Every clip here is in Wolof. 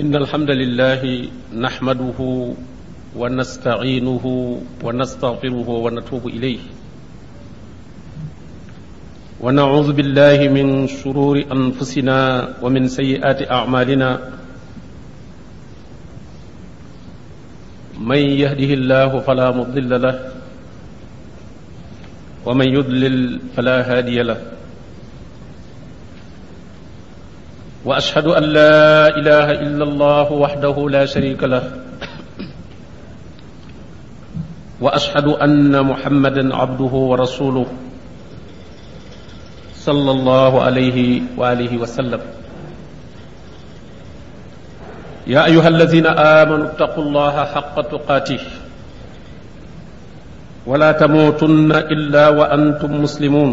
إن الحمد لله نحمده ونستعينه ونستغفره ونتوب إليه ونعوذ بالله من شرور أنفسنا ومن سيئات أعمالنا من يهده الله فلا مضل له ومن يضلل فلا هادي له واشهد ان لا اله الا الله وحده لا شريك له واشهد ان محمدا عبده ورسوله صلى الله عليه واله وسلم يا ايها الذين امنوا اتقوا الله حق تقاته ولا تموتن الا وانتم مسلمون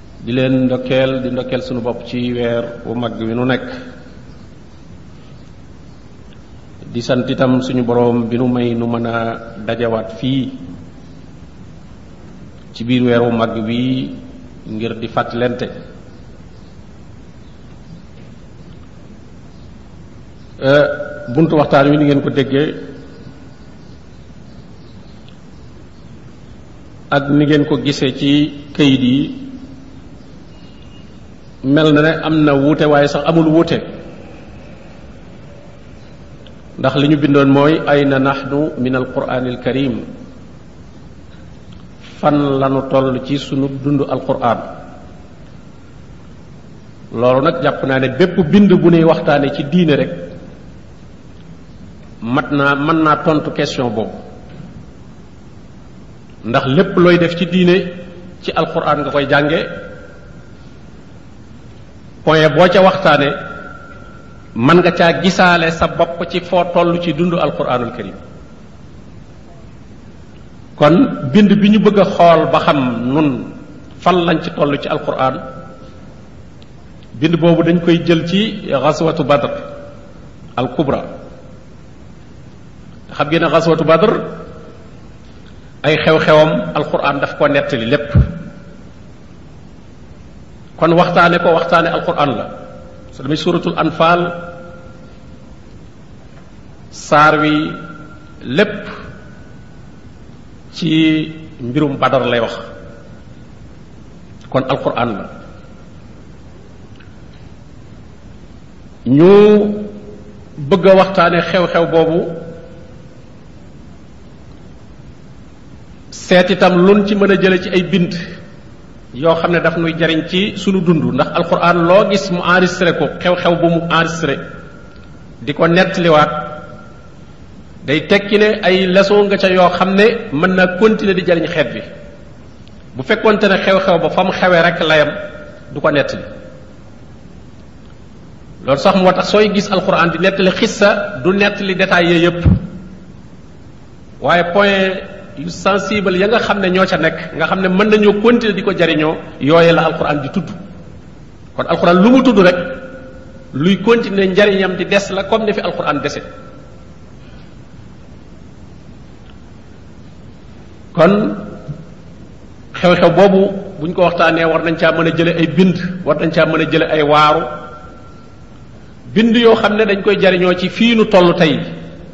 di leen ndokkeel di ndokkeel sunu bopp ci weer wu mag wi nu nekk di sant itam suñu boroom bi nu may nu mën a dajawaat fii ci biir weer wu mag wi ngir di fàttalente euh, buntu waxtaan wi ni ngeen ko déggee ak ni ngeen ko gisee ci kayit yi mel na ne am na wuute waaye sax amul wuute ndax li ñu bindoon mooy ayna nahnu min alquranil karim fan lanu toll ci sunu dund alquran loolu nag jàpp naa ne bépp bind bu nuy waxtaane ci diine rek mat naa mën naa tontu question boobu ndax lépp looy def ci diine ci alquran nga koy jànge point boo ca waxtaane mën nga caa gisaale sa bopp ci foo toll ci dundu alquranul karim kon bind bi ñu bëgg a xool ba xam nun fan lañ ci toll ci alquran bind boobu dañ koy jël ci xaswatu badr al kubra xam ngeen ne xaswatu badr ay xew-xewam alquran daf ko nettali lépp kon waxtaane ko waxtaane alquran la su demee suratul anfal saar wi lépp ci mbirum badar lay wax kon alquran la ñu bëgg a waxtaane xew-xew boobu seet itam lun ci mën a jële ci ay bind yoo xam ne daf nuy jariñ ci sunu dund ndax alxuraan loo gis mu enregistré ko xew-xew bu mu enregistré di ko nettaliwaat day tekki ne ay leçon nga ca yoo xam ne mën naa continuer di jariñ xeet bi bu fekkonte ne xew-xew ba fa mu xewee rek layam du ko nettali loolu sax moo tax sooy gis alxuraan di nettali xissa du nettali détails yooyu yëpp waaye point yu sensible ya nga xam ne ñoo ca nekk nga xam ne mën nañoo continuer di ko jariñoo yooye la alxuraan di tudd kon alxuraan lu mu tudd rek luy continuer njariñam di des la comme ni fi alxuraan dese kon xew-xew boobu buñ ko waxtaanee war nañ caa mën a jële ay bind war nañ caa mën a jële ay waaru bind yoo xam ne dañ koy jariñoo ci fii nu toll tey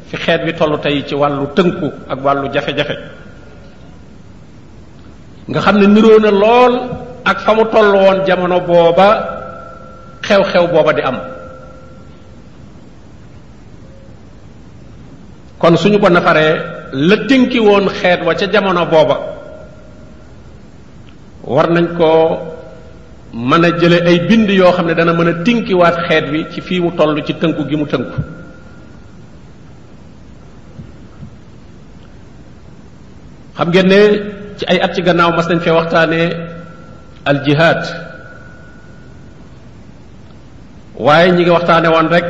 fi xeet bi toll tey ci wàllu tënku ak wàllu jafe-jafe nga xam ne niroo na lool ak fa mu toll woon jamono booba xew-xew booba di am kon suñu ko nafaree la tënki woon xeet wa ca jamono booba war nañ koo mën a jële ay bind yoo xam ne dana mën a tinkiwaat xeet wi ci fii mu toll ci tënku gi mu tënku xam ngeen ne ci ay at ci gannaaw mas nañ fee waxtaanee al jihaad waaye ñi ngi waxtaane woon rek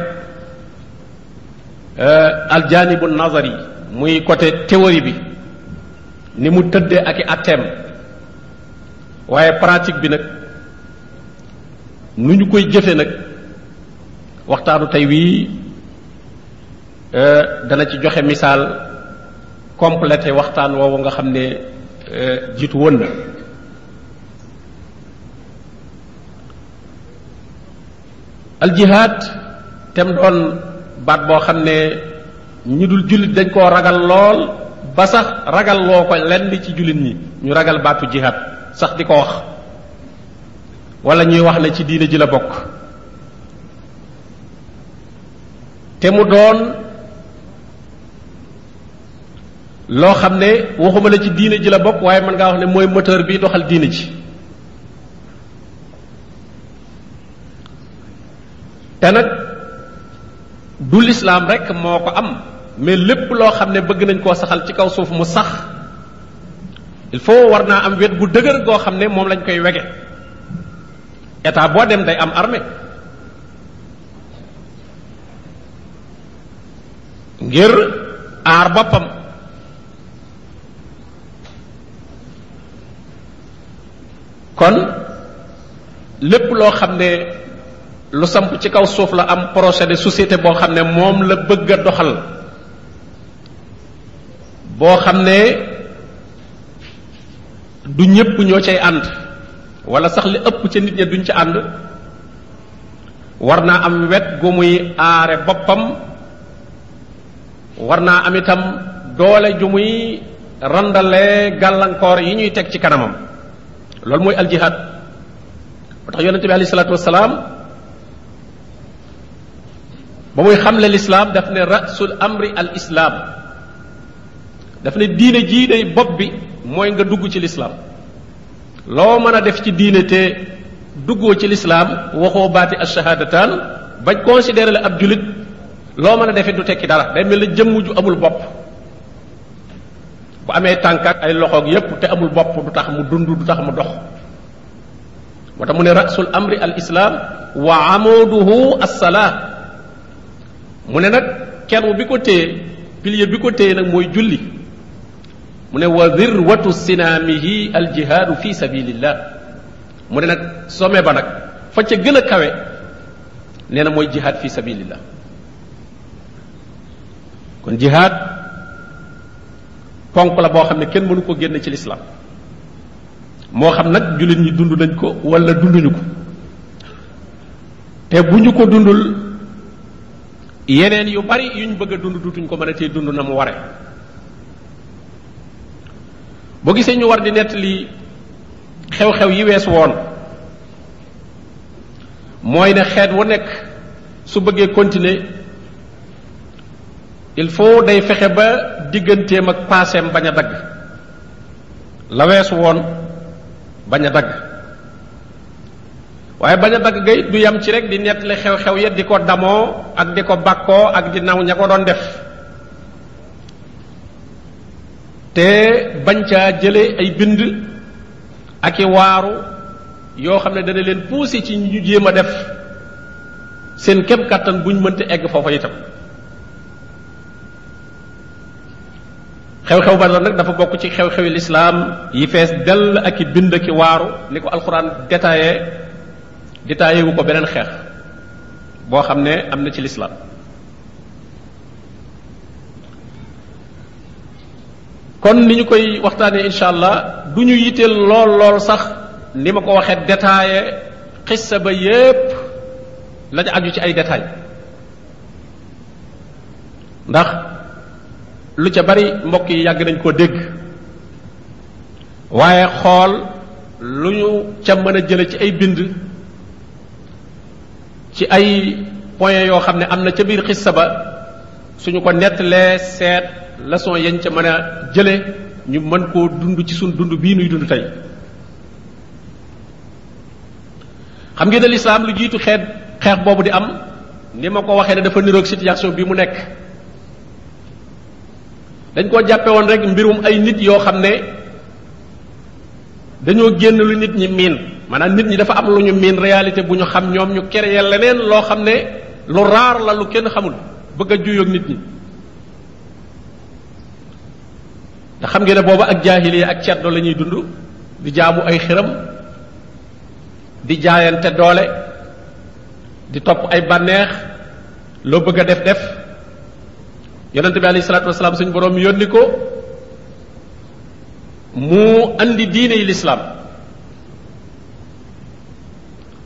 euh, aljaanibu nazari muy côté théorie bi ni mu tëddee ak i atteem waaye pratique bi nag nu ñu koy jëfe nag waxtaanu tey wii euh, dana ci joxe misaal complété waxtaan woowu nga xam ne euh, jiitu woon na al jihaad tem doon baat boo xam ne ñi dul jullit dañ koo ragal lool ba sax ragal woo ko lenn ci jullit ñi ñu ragal baatu jihaad sax di ko wax wala ñuy wax ne ci diine ji la bokk te mu doon loo xam ne waxuma la ci diine ji la bokk waaye mën ngaa wax ne mooy moteur bi doxal diine ji te nag du lislaam rekk moo ko am mais lépp loo xam ne bëgg nañ koo saxal ci kaw suuf mu sax il faut war naa am wet bu dëgër goo xam ne moom lañ koy wege état boo dem day am armée ngir aar boppam kon lépp loo xam ne lu samp ci kaw suuf la am projet de société boo xam ne moom la bëgg a doxal boo xam ne du ñépp ñoo cay ànd wala sax li ëpp ca nit ña duñ ci ànd war naa am wet gu muy aare boppam war naa am itam doole ju muy randalee gàllankoor yi ñuy teg ci kanamam loolu mooy aljihaad moo tax yonente bi alayhi salaatu wasalaam ba muy xamle lislaam daf ne rasul amri al islaam daf ne diine jii day bopp bi mooy nga dugg ci lislaam loo mën a def ci diine te duggoo ci lislaam waxoo baati ashahadataan bañ considéré la ab julit loo mën a defee du tekki dara day mel na jëmm ju amul bopp bu amee tànk ak ay loxoog yépp te amul bopp du tax mu dund du tax mu dox moo tax mu ne rasul amri al islaam wa amuduhu assalaa mu ne nag kenn bi ko téye pilier bi ko téye nag mooy julli mu ne wa dirwatu sinaamihi aljihaadu fi sabilillah mu ne nag sommet ba nag fa ca gën a kawe nee na mooy jihaad fi sabilillah kon jihaad ponk la boo xam ne kenn mënu ko génn ci lislaam moo xam nag jullit ñi dund nañ ko wala dunduñu ko te bu ñu ko dundul yeneen yu bari yuñ bëgg a dund dutuñ ko mën a tee dund na mu ware boo gisee ñu war di nettali xew-xew yi wees woon mooy ne xeet wu nekk su bëggee continuer il faut day fexe ba digganteem ak paaseem bañ a dagg la wees woon bañ a dagg waaye bañ a dagg ga it du yam ci rek di nettali xew-xew ya di ko damoo ak di ko bàkkoo ak di naw ña ko doon def te bañ caa jële ay bind ak i waaru yoo xam ne dana leen pousser ci ñu jéem a def seen kem kàttan buñ mënta egg foofa itam xew-xew Badar nag dafa bokk ci xew-xewi lislaam yi fees dell ak i bind ak i waaru ni ko alxuraan détaillé détaillé wu ko beneen xeex boo xam ne am na ci lislaam kon ni ñu koy waxtaanee incha allah du ñu yitteel lool lool sax ni ma ko waxee détaillé xissa ba yépp la ca aju ci ay détail ndax lu ca bari mbokk yi yàgg nañ koo dégg waaye xool lu ñu ca mën a jële ci ay bind ci ay point yoo xam ne am na ca biir xissa ba suñu ko nettalee seet leçon yañ ca mën a jële ñu mën koo dund ci suñ dund bii nuy dund tey xam ngeen ne lislaam lu jiitu xeet xeex boobu di am ni ma ko waxee ne dafa niroog situation bi mu nekk dañ koo jàppe woon rek mbirum ay nit yoo xam ne dañoo génn lu nit ñi miin maanaam nit ñi dafa am lu ñu miin réalité bu ñu xam ñoom ñu créer leneen loo xam ne lu raar la lu kenn xamul bëgg a juyoog nit ñi te xam ngeen ne booba ak jaahiliya ak ceddo la ñuy dund di jaamu ay xiram di jaayante doole di topp ay bànneex loo bëgg a def def yonente bi alayhi salaatu wasalaam suñu borom yónni ko mu andi diine yi lislaam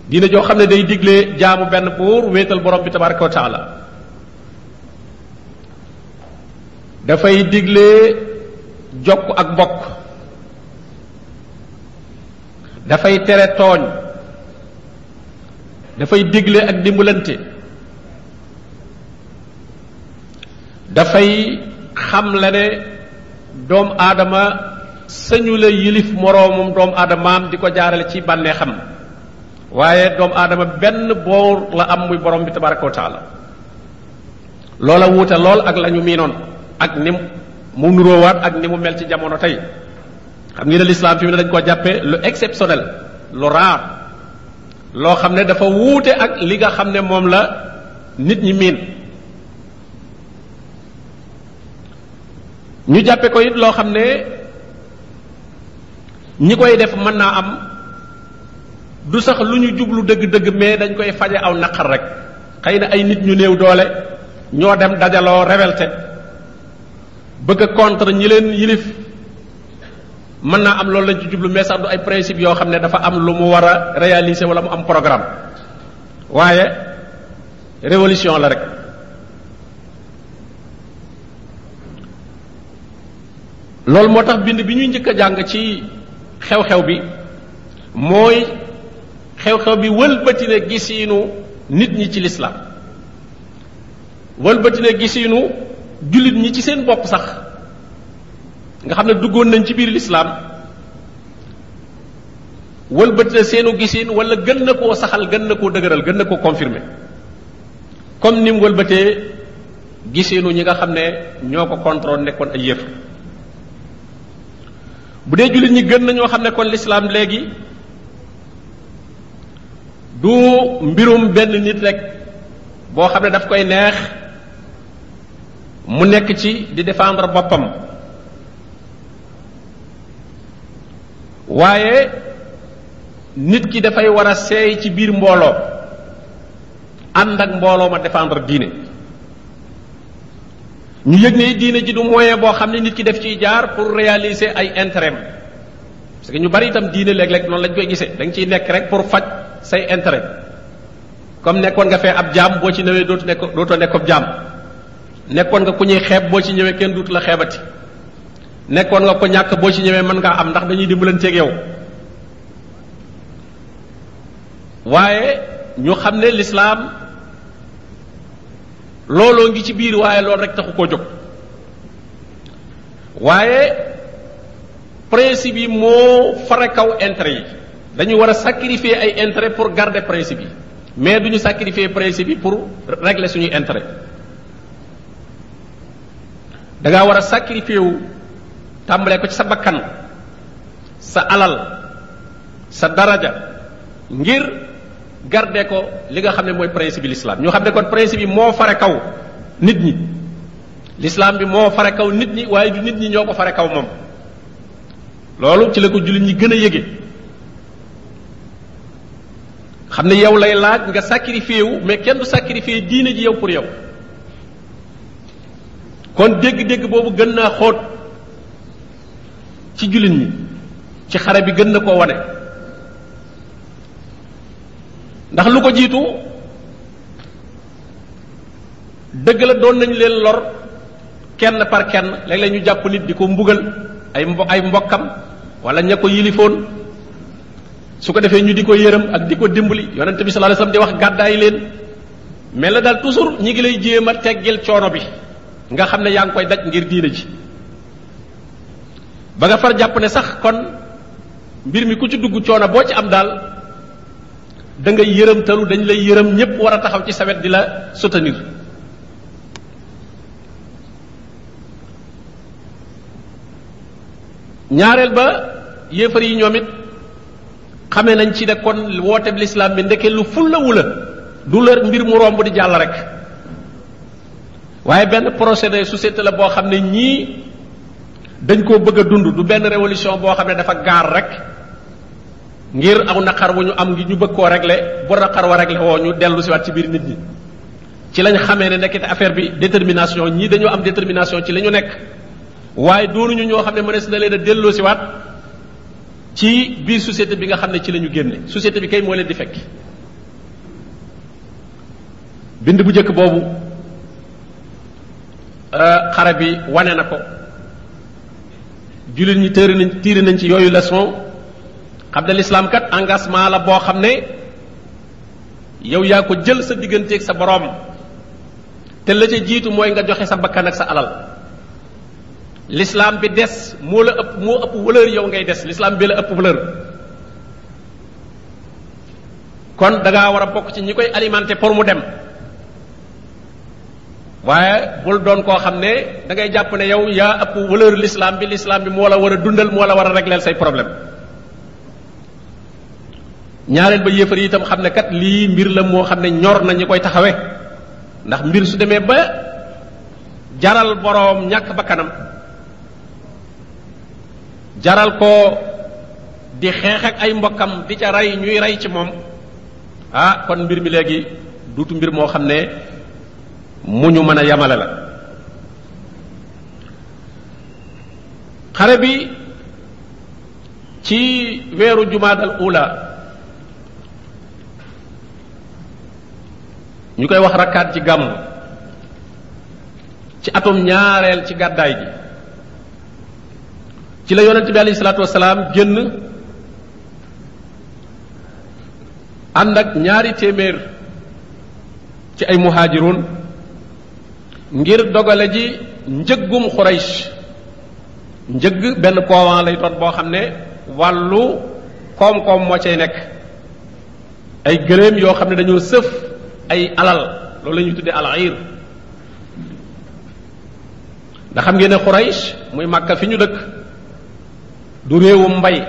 diine joo xam ne day digle jaamu benn buur wéetal borom bi tabaraka wa taala dafay digle jokk ak mbokk dafay tere tooñ dafay digle ak dimbalante dafay xam la ne doom aadama sañu la yilif moroomum doom aadamaam di ko jaarale ci bànnee xam waaye doom aadama benn boor la am muy borom bi tabaraka wa taala loola wuute lool ak la ñu miinoon ak ni mu nuróowaat ak ni mu mel ci jamono tey xam ngeen ne lislaam fi mu ne dañ koo jàppee lu exceptionnel lu rare loo xam ne dafa wuute ak li nga xam ne moom la nit ñi miin ñu jàppe ko it loo xam ne ñi koy def mën naa am du sax lu ñu jublu dëgg-dëgg mais dañ koy faje aw naqar rek xëy na ay nit ñu néew doole ñoo dem dajaloo révolté bëgg a contre ñi leen yilif mën naa am loolu lañ ci jublu mais sax du ay principe yoo xam ne dafa am lu mu war a réaliser wala mu am programme waaye révolution la rek loolu moo tax bind bi ñuy njëkk a jàng ci xew-xew bi mooy xew-xew bi wëlbati na gisiinu nit ñi ci lislaam wëlbati na gisiinu jullit ñi ci seen bopp sax nga xam ne duggoon nañ ci biir lislaam wëlbati na seenu gisin wala gën na koo saxal gën na koo dëgëral gën na koo confirmer comme ni mu wëlbatee gisinu ñi nga xam ne ñoo ko contrôle nekkoon ay yëf bu dee jullit ñi gën na ñoo xam ne kon lislaam léegi du mbirum benn nit rek boo xam ne daf koy neex mu nekk ci di défendre boppam waaye nit ki dafay war a seey ci biir mbooloo ànd ak mbooloo ma défendre diine ñu yëg ne diine ji du moyen boo xam ne nit ki def ciy jaar pour réaliser ay intérêt parce que ñu bari itam diine léeg-léeg noonu lañ koy gisee da nga ciy nekk rek pour faj say intérêt comme nekkoon nga fee ab jaam boo ci newee dootu nekk dootoo nekk ab jaam nekkoon nga ku ñuy xeeb boo ci ñëwee kenn duut la xeebati nekkoon nga ko ñàkk boo ci ñëwee mën ngaa am ndax dañuy dimbalanteeg yow waaye ñu xam ne lislaam looloo ngi ci biir waaye loolu rek taxu koo jóg waaye principe yi moo fare kaw intérêt yi dañu war a sacrifier ay intérêt pour garder principe yi mais duñu sacrifier principe yi pour régler suñuy intérêt da nga wara sacrifier wu tambalé ko ci sa bakkan sa alal sa daraja ngir garder ko li nga xamné moy principe l'islam ñu xamné kon principe yi mo faré kaw nit ñi l'islam bi mo faré kaw nit ñi waye du nit ñi ñoko faré kaw mom lolu ci la ko julit ñi gëna yégué xam ne yow lay laaj nga sacrifié wu mais kenn du sacrifié diine ji yow pour yow kon dégg-dégg boobu gën naa xóot ci jullit ñi ci xare bi gën na koo wane ndax lu ko jiitu dëgg la doon nañ leen lor kenn par kenn léeg-léeg ñu jàpp nit di ko mbugal ay mbo ay mbokkam wala ña ko yilifoon su ko defee ñu di ko yërëm ak di ko dimbali yonente bi sallallahu alayhi wasallam di wax gàddaay leen mel na daal toujours ñi ngi lay jéem a teggil coono bi nga xam ne yaa ngi koy daj ngir diina ji ba nga far jàpp ne sax kon mbir mi ku ci dugg coono boo ci am daal da ngay yërëmtalu dañ lay yërëm ñépp war a taxaw ci sawet di la soutenir ñaareel ba yéefar yi ñoom it xamee nañ ci ne kon woote bi lislaam bi ndeke lu fullawu la du la mbir mu romb di jàll rek waaye benn projet de société la boo xam ne ñii dañ koo bëgg a dund du benn révolution boo xam ne dafa gaar rek ngir aw naqar wu ñu am ngi ñu bëgg koo régler bu naqar wa régler woo ñu dellu si waat ci biir nit ñi ci lañ xamee ne nekkit affaire bi détermination ñii dañoo am détermination ci li ñu nekk waaye doonuñu ñoo xam ne mënees na leen a delloo si waat ci biir société bi nga xam ne ci la ñu génne société bi kay moo leen di fekk bind bu njëkk boobu euh, xare bi wane na ko jullit ñi tëri nañ tiiri nañ ci yooyu leçon xam ne lislaam kat engagement la boo xam ne yow yaa ko jël sa digganteeg sa boroom te la ca jiitu mooy nga joxe sa bakkan ak sa alal lislaam bi des moo la ëpp moo ëpp valeur yow ngay des lislaam bi la ëpp valeur kon da war a bokk ci ñi koy alimenter pour mu dem waaye bul doon koo xam ne da ngay jàpp ne yow yaa ëpp valeur l'islam bi l'islam bi moo la war a dundal moo la war a régler say problème ñaareel ba yéefar yi itam xam ne kat lii mbir la moo xam ne ñor na ñi koy taxawe ndax mbir su demee ba jaral boroom ñàkk bakkanam jaral ko di xeex ak ay mbokkam di ca rey ñuy rey ci moom ah kon mbir mi léegi duutu mbir moo xam ne mu ñu mën a yamale la xare bi ci weeru jumaadal ula ñu koy wax rakkaat ci gàmm ci atum ñaareel ci gàddaay gi ci la yonent bi alayhi salaatu wasalaam génn ànd ak ñaari téeméer ci ay muhaajiroon ngir dogale ji njëggum Quraysh njëgg benn koowan lay doon boo xam ne wàllu koom-koom moo cay nekk ay gëléem yoo xam ne dañoo sëf ay alal loolu la ñuy tuddee alair ndax xam ngeen ne Quraysh muy Makka fi ñu dëkk du réewum mbay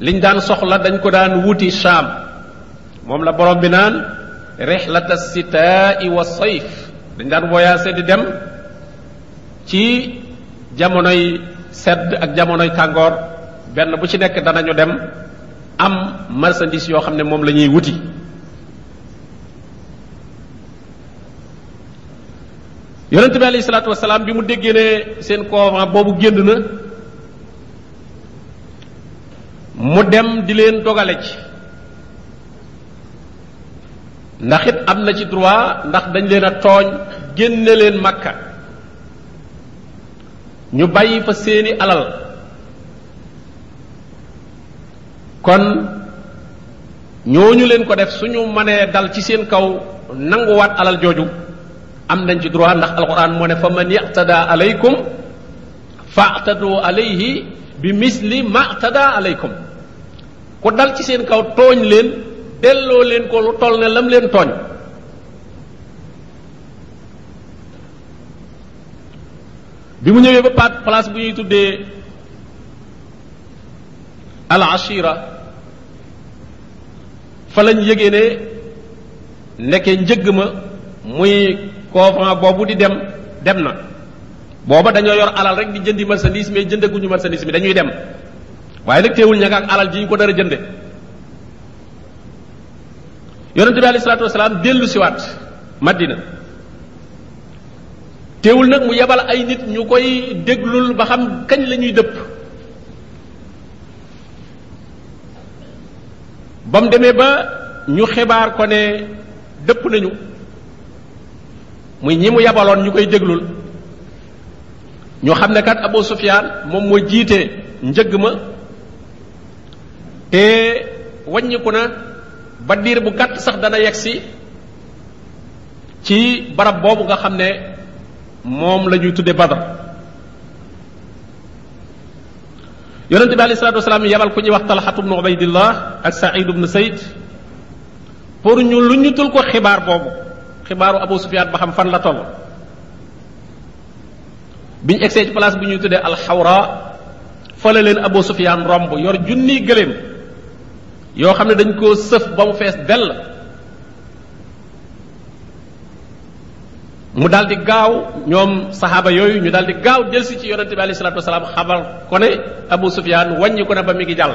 liñ daan soxla dañ ko daan wuti saam moom la borom bi naan rixlata sitaai wa sayf dañ daan voyagé di dem ci jamonoy sedd ak jamonoy tàngoor benn bu ci nekk danañu dem am marchandise yoo xam ne moom la ñuy wuti yonente bi alayhi salaatu wasalaam bi mu déggee ne seen couvent boobu génn na mu dem di leen dogale ci ndax it am na ci droit ndax dañ leen a tooñ génne leen makka ñu bàyyi fa seeni alal kon ñooñu leen ko def suñu mënee dal ci seen kaw nanguwaat alal jooju am nañ ci droit ndax alquran moo ne fa man yaqtada alaykum faatadu alayhi bi misli matada alaykum ku dal ci seen kaw tooñ leen delloo leen ko lu toll ne lam leen tooñ bi mu ñëwee ba paat place bu ñuy tuddee al ashira fa lañ yëgee ne nekkee njëgg ma muy couvent boobu di dem dem na booba dañoo yor alal rek di jëndi marchandise mais jëndaguñu marchandise mi dañuy dem waaye nag teewul ña ak alal ji ñu ko dara jënde yonente bi alayhi salaatu wasalaam dellu siwaat madina teewul nag mu yebal ay nit ñu koy déglul ba xam kañ la ñuy dëpp ba mu demee ba ñu xibaar ko ne dëpp nañu muy ñi mu yabaloon ñu koy déglul ñu xam ne kat Abu Sufyaan moom moo jiite njëgg ma te wàññiku na ba diir bu gàtt sax dana yegg si ci barab boobu nga xam ne moom la ñuy tudde Badar yonente bi alayhi salaatu wasalaam yabal ku ñuy wax Talxatu bnu Ubaydillah ak Saïd bnu Sayd pour ñu lu ñu tul ko xibaar boobu xibaaru Abu Sufyaan ba xam fan la toll bi ñu egsee ci place bi ñuy tuddee alxawra fa la leen Abu Sufyaan romb yor junniy gëléem yoo xam ne dañ koo sëf ba mu fees dell mu daal di gaaw ñoom saxaaba yooyu ñu daal di gaaw delsi ci yonente bi alayhi salaatu wasalaam xabar ko ne Abu Sufyaan wàññi ko na ba mi ngi jàll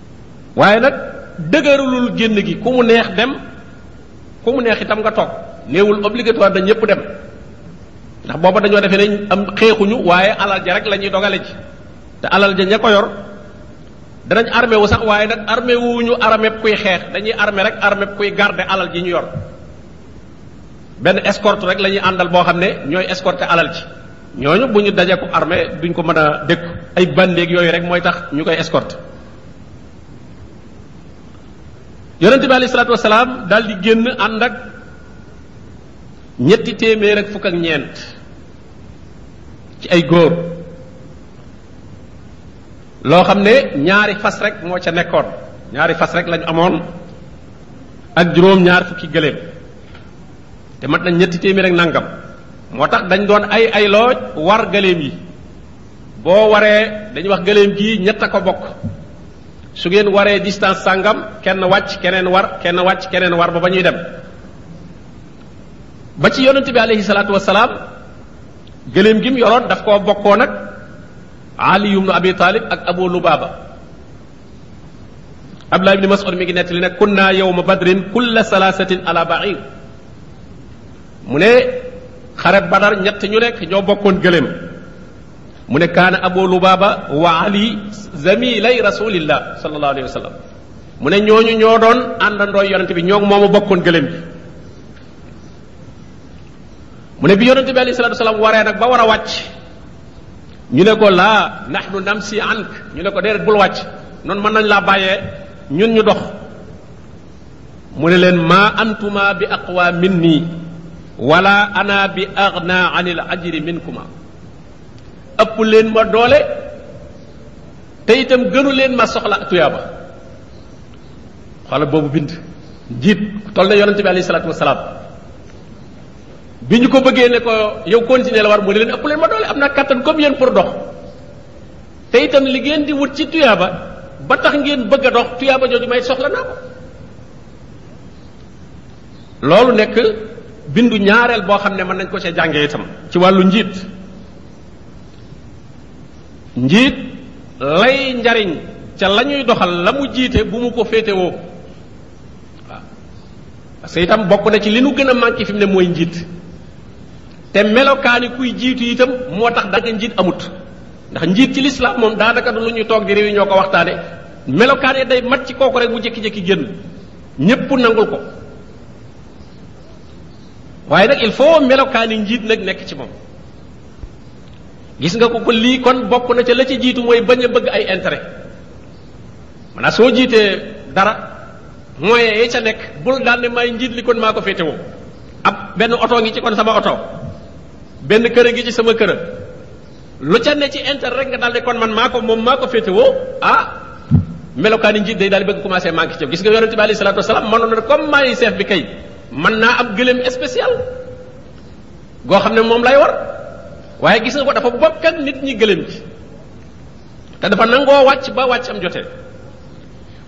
waaye nag dëgërulul génn gi ku mu neex dem ku mu neex itam nga toog néewul obligatoire dañ ñëpp dem ndax booba dañoo defee ne am xeexuñu waaye alal ja rek la ñuy dogale ji te alal ja ña ko yor danañ armé wu sax waaye nag armé wuñu armé kuy xeex dañuy armé rek armé kuy garder alal ji ñu yor benn escorte rek la ñuy àndal boo xam ne ñooy escorter alal ji ñooñu bu ñu dajee ko armée duñ ko mën a dékku ay bandeeg yooyu rek mooy tax ñu koy escorte yonente bi alayhi salaatu wasalaam daal di génn ànd ak ñetti téeméer ak fukk ak ñeent ci ay góor loo xam ne ñaari fas rek moo ca nekkoon ñaari fas rek lañu amoon ak juróom ñaar fukki gëléem te mat na ñetti téeméer ak nangam moo tax dañ doon ay ay looj war gëléem yi boo waree dañuy wax gëléem gii ñett a ko bokk su ngeen waree distance sàngam kenn wàcc keneen war kenn wàcc keneen war ba ba ñuy dem ba ci yonent bi aleyhi salaatu wasalaam gëléem gi mu yoroon daf koo bokkoo nag Ali ibn Abi Talib ak Abu Lubaba Abdullah ibni Mas'ud mi ngi nettali ne kunna yawma badrin kulla salaasatin ala ba'ir mu ne xare badar ñett ñu nekk ñoo bokkoon gëléem mu ne kaana abu lubaaba wa ali zamilay rasulillah sallallahu alayhi wa sallam mu ne ñooñu ñoo doon àndandoo yonente bi ñoo moomu bokkoon gëléem bi mu ne bi yonente bi alayhi salatu wasalaam waree nag ba war a wàcc ñu ne ko laa nahnu namsi ank ñu ne ko déedéet bul wàcc noonu mën nañ laa bàyyee ñun ñu dox mu ne leen maa antuma bi aqwa minni wala ana bi agna anil ajri minkuma ëpp leen ma doole te itam gënu leen ma soxla tuyaaba xoolal boobu bind njiit toll na yonente bi alayhi salaatu wasalaam bi ñu ko bëggee ne ko yow continuer la war mu ne leen ëpp leen ma doole am naa kàttan comme yéen pour dox te itam li ngeen di wut ci tuyaaba ba tax ngeen bëgg a dox tuyaaba jooju may soxla naa ko loolu nekk bindu ñaareel boo xam ne mën nañ ko ca jàngee itam ci wàllu njiit njiit lay njariñ ca la ñuy doxal la mu jiite bu mu ko féetewoo waaw parce que itam bokk na ci li nu gën a manqué fi mu ne mooy njiit te melokaani kuy jiitu itam moo tax daga njiit amut ndax njiit ci lislaam moom daanaka du lu ñuy toog di réunion ko waxtaane melokaan yi day mat ci kooku rek mu jékki-jékki génn ñépp nangul ko waaye nag il faut melokaani njiit nag nekk ci moom gis nga ko ko lii kon bokk na ca la ci jiitu mooy bañ a bëgg ay intérêt maanaam soo jiitee dara moyen yi ca nekk bul daan ne may njiit li kon maa ko féetewoo ab benn oto ngi ci kon sama oto benn kër a ngi ci sama kër lu ca ne ci intérêt rek nga daal ne kon man maa ko moom maa ko féetewoo ah melokaani njiit day daal di bëgg commencé manqué ci gis nga yonente bi alayhi salaatu wasalaam mënoon na comme maay chef bi kay mën naa am gëléem spécial goo xam ne moom lay war waaye gis nga ko dafa bokk ak nit ñi gëléem ci te dafa nangoo wàcc ba wàccam jotee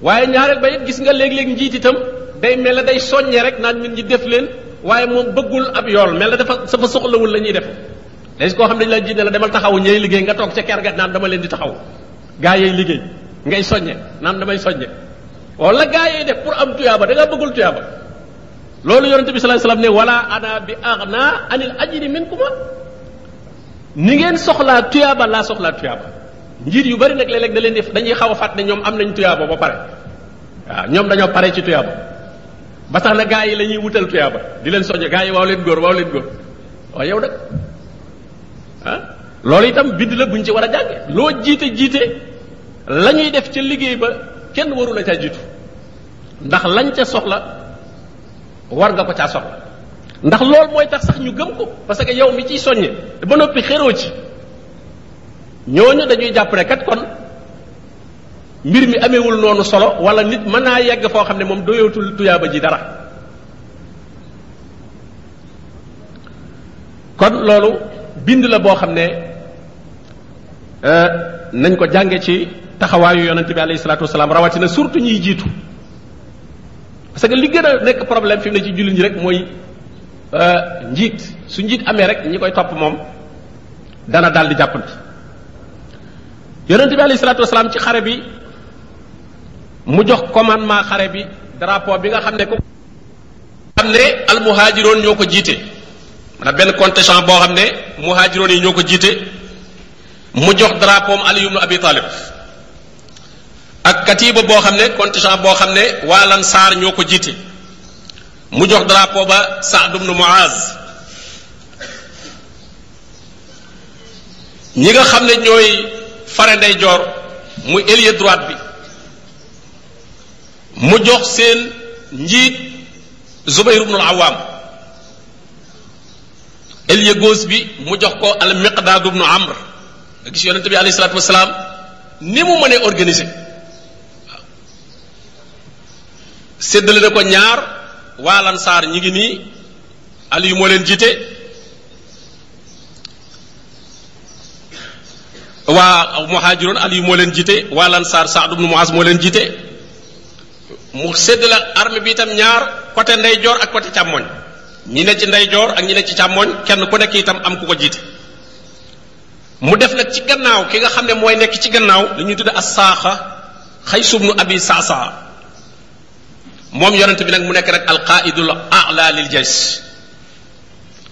waaye ñaareel ba it gis nga léeg-léeg njiit itam day mel ne day soññee rek naan nit ñi def leen waaye moom bëggul ab yool mel na dafa dafa soxlawul la ñuy def dañ koo xam dañ lay jiit ne la demal taxaw ñay liggéey nga toog ca ker ga naan dama leen di taxaw gaa yay liggéey ngay soññe naan damay soññe wala gaa yay def pour am tuyaaba da ngaa bëggul tuyaaba loolu yonente bi sallallahu alayhi wasallam ne wala ana bi aghna anil ajri minkuma ni ngeen soxlaa tuyaaba laa soxlaa tuyaaba njiit yu bari nag léeg-léeg da leen di dañuy xaw a fàtt ne ñoom am nañ tuyaaba ba pare waaw ñoom dañoo pare ci tuyaaba ba tax na gaa yi la ñuy wutal tuyaaba di leen soññe gaa yi waaw leen góor waaw leen góor waaw yow nag ah loolu itam bind la buñ ci war a jànge loo jiite jiite la ñuy def ca liggéey ba kenn waru la caa jiitu ndax lañ ca soxla war nga ko caa soxla ndax loolu mooy tax sax ñu gëm ko parce que yow mi ciy soññe ba noppi xéroo ci ñooñu dañuy jàpp ne kat kon mbir mi amewul noonu solo wala nit mën naa yegg foo xam ne moom doyootul tuyaaba ji dara kon loolu bind la boo xam ne euh, nañ ko jànge ci taxawaayu yonente bi alayhi salaatu wasalaam rawatina surtout ñuy jiitu parce que li gën a nekk problème fi mu ne ci jullit ñi rek mooy euh, njiit su njiit amee rek ñi koy topp moom dana daal di jàppandi yonente bi alayhi salaatu wasalaam ci xare bi mu jox commandement xare bi drapeau bi nga xam ne ko xam ne al muhaajiroon ñoo ko jiite maanaam benn contingent boo xam ne muhaajiroon yi ñoo ko jiite mu jox drapeau am Ali ibn Abi Talib ak katiba boo xam ne contingent boo xam ne waa lansaar ñoo ko jiite mu jox drapeau ba Saad ibn Muaz ñi nga xam ne ñooy fare ndeyjoor mu ailier droite bi mu jox seen njiit Zubayr ibn al-Awwam ailier gauche bi mu jox ko al miqdaad ibnu amr nga gis yonente bi alayhi salaatu wasalaam ni mu mënee organiser waaw séddale na ko ñaar waa lansaar ñi ngi nii ali moo leen jiite waa muhaajiroon ali moo leen jiite waa lansaar saad ibnu muaz moo leen jiite mu sédd la armée bi itam ñaar côté ndeyjoor ak côté càmmoñ ñi ne ci ndeyjoor ak ñi ne ci càmmoñ kenn ku nekk itam am ku ko jiite mu def nag ci gannaaw ki nga xam ne mooy nekk ci gannaaw li ñuy tudde as saaxa xay subnu abi saasa moom yonent bi nag mu nekk rek alqaidul ala lil jays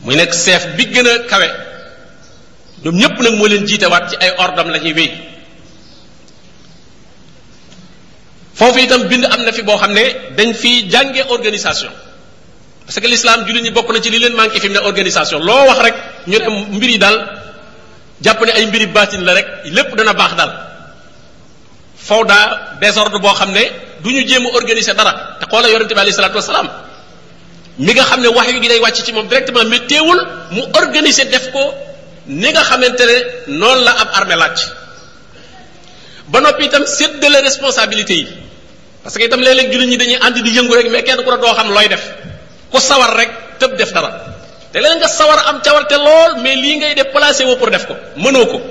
muy nekk chef bi gën a kawe ñoom ñépp nag moo leen jiitewaat ci ay ordam la ñuy wéy foofu itam bind am na fi boo xam ne dañ fi jànge organisation parce que l'islam jullit ñi bokk na ci li leen manqué fi mu ne organisation loo wax rek ñu ne mbir yi daal jàpp ne ay mbiri baatin la rek lépp dana baax daal fawda désordre boo xam ne du ñu jéem a organiser dara te xoola yonente bi alayhi salaatu wasalaam mi nga xam ne wax yu gi day wàcc ci moom directement mais teewul mu organiser def ko ni nga xamante ne noonu la ab armée laaj ba noppi itam séddale responsabilité yi parce que itam léeg-léeg jullit ñi dañuy ànd di yëngu rek mais kenn ku ne doo xam looy def ku sawar rek tëb def dara te léeg nga sawar am cawarte lool mais lii ngay def placé woo pour def ko mënoo ko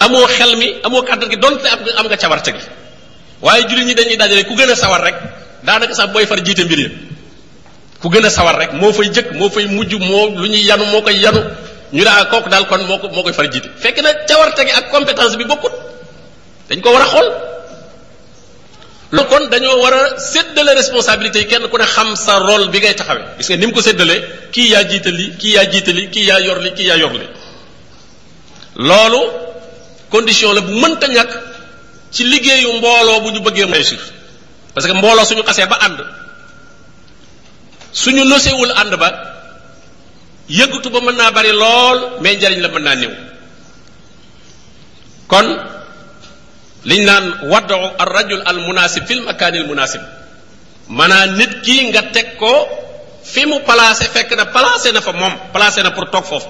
amoo xel mi amoo kàttan gi donte am am nga cawarte gi waaye jullit ñi dañuy dajale ku gën a sawar rek daanaka sax booy far jiite mbir yi ku gën a sawar rek moo fay jëkk moo fay mujj moo lu ñuy yanu moo koy yanu ñu ne ah kooku daal kon moo ko moo koy far jiite fekk na cawarte gi ak compétence bi bokkut dañ ko war a xool lu kon dañoo war a séddale responsabilité yi kenn ku ne xam sa rôle bi ngay taxawee gis nga ni mu ko séddalee kii yaa jiite li kii yaa jiite li kii yaa yor li kii yaa yor li loolu condition la bu mënta ñàkk ci liggéeyu mbooloo bu ñu bëggee réussir parce que mbooloo suñu xasee ba ànd suñu nosewul ànd ba yëngatu ba mën naa bari lool mais njariñ la mën naa néew kon liñ naan waddu ar rajul al munasib fil makaanil munasib maanaam nit kii nga teg ko fi mu placé fekk na placé na fa moom placé na pour toog foofu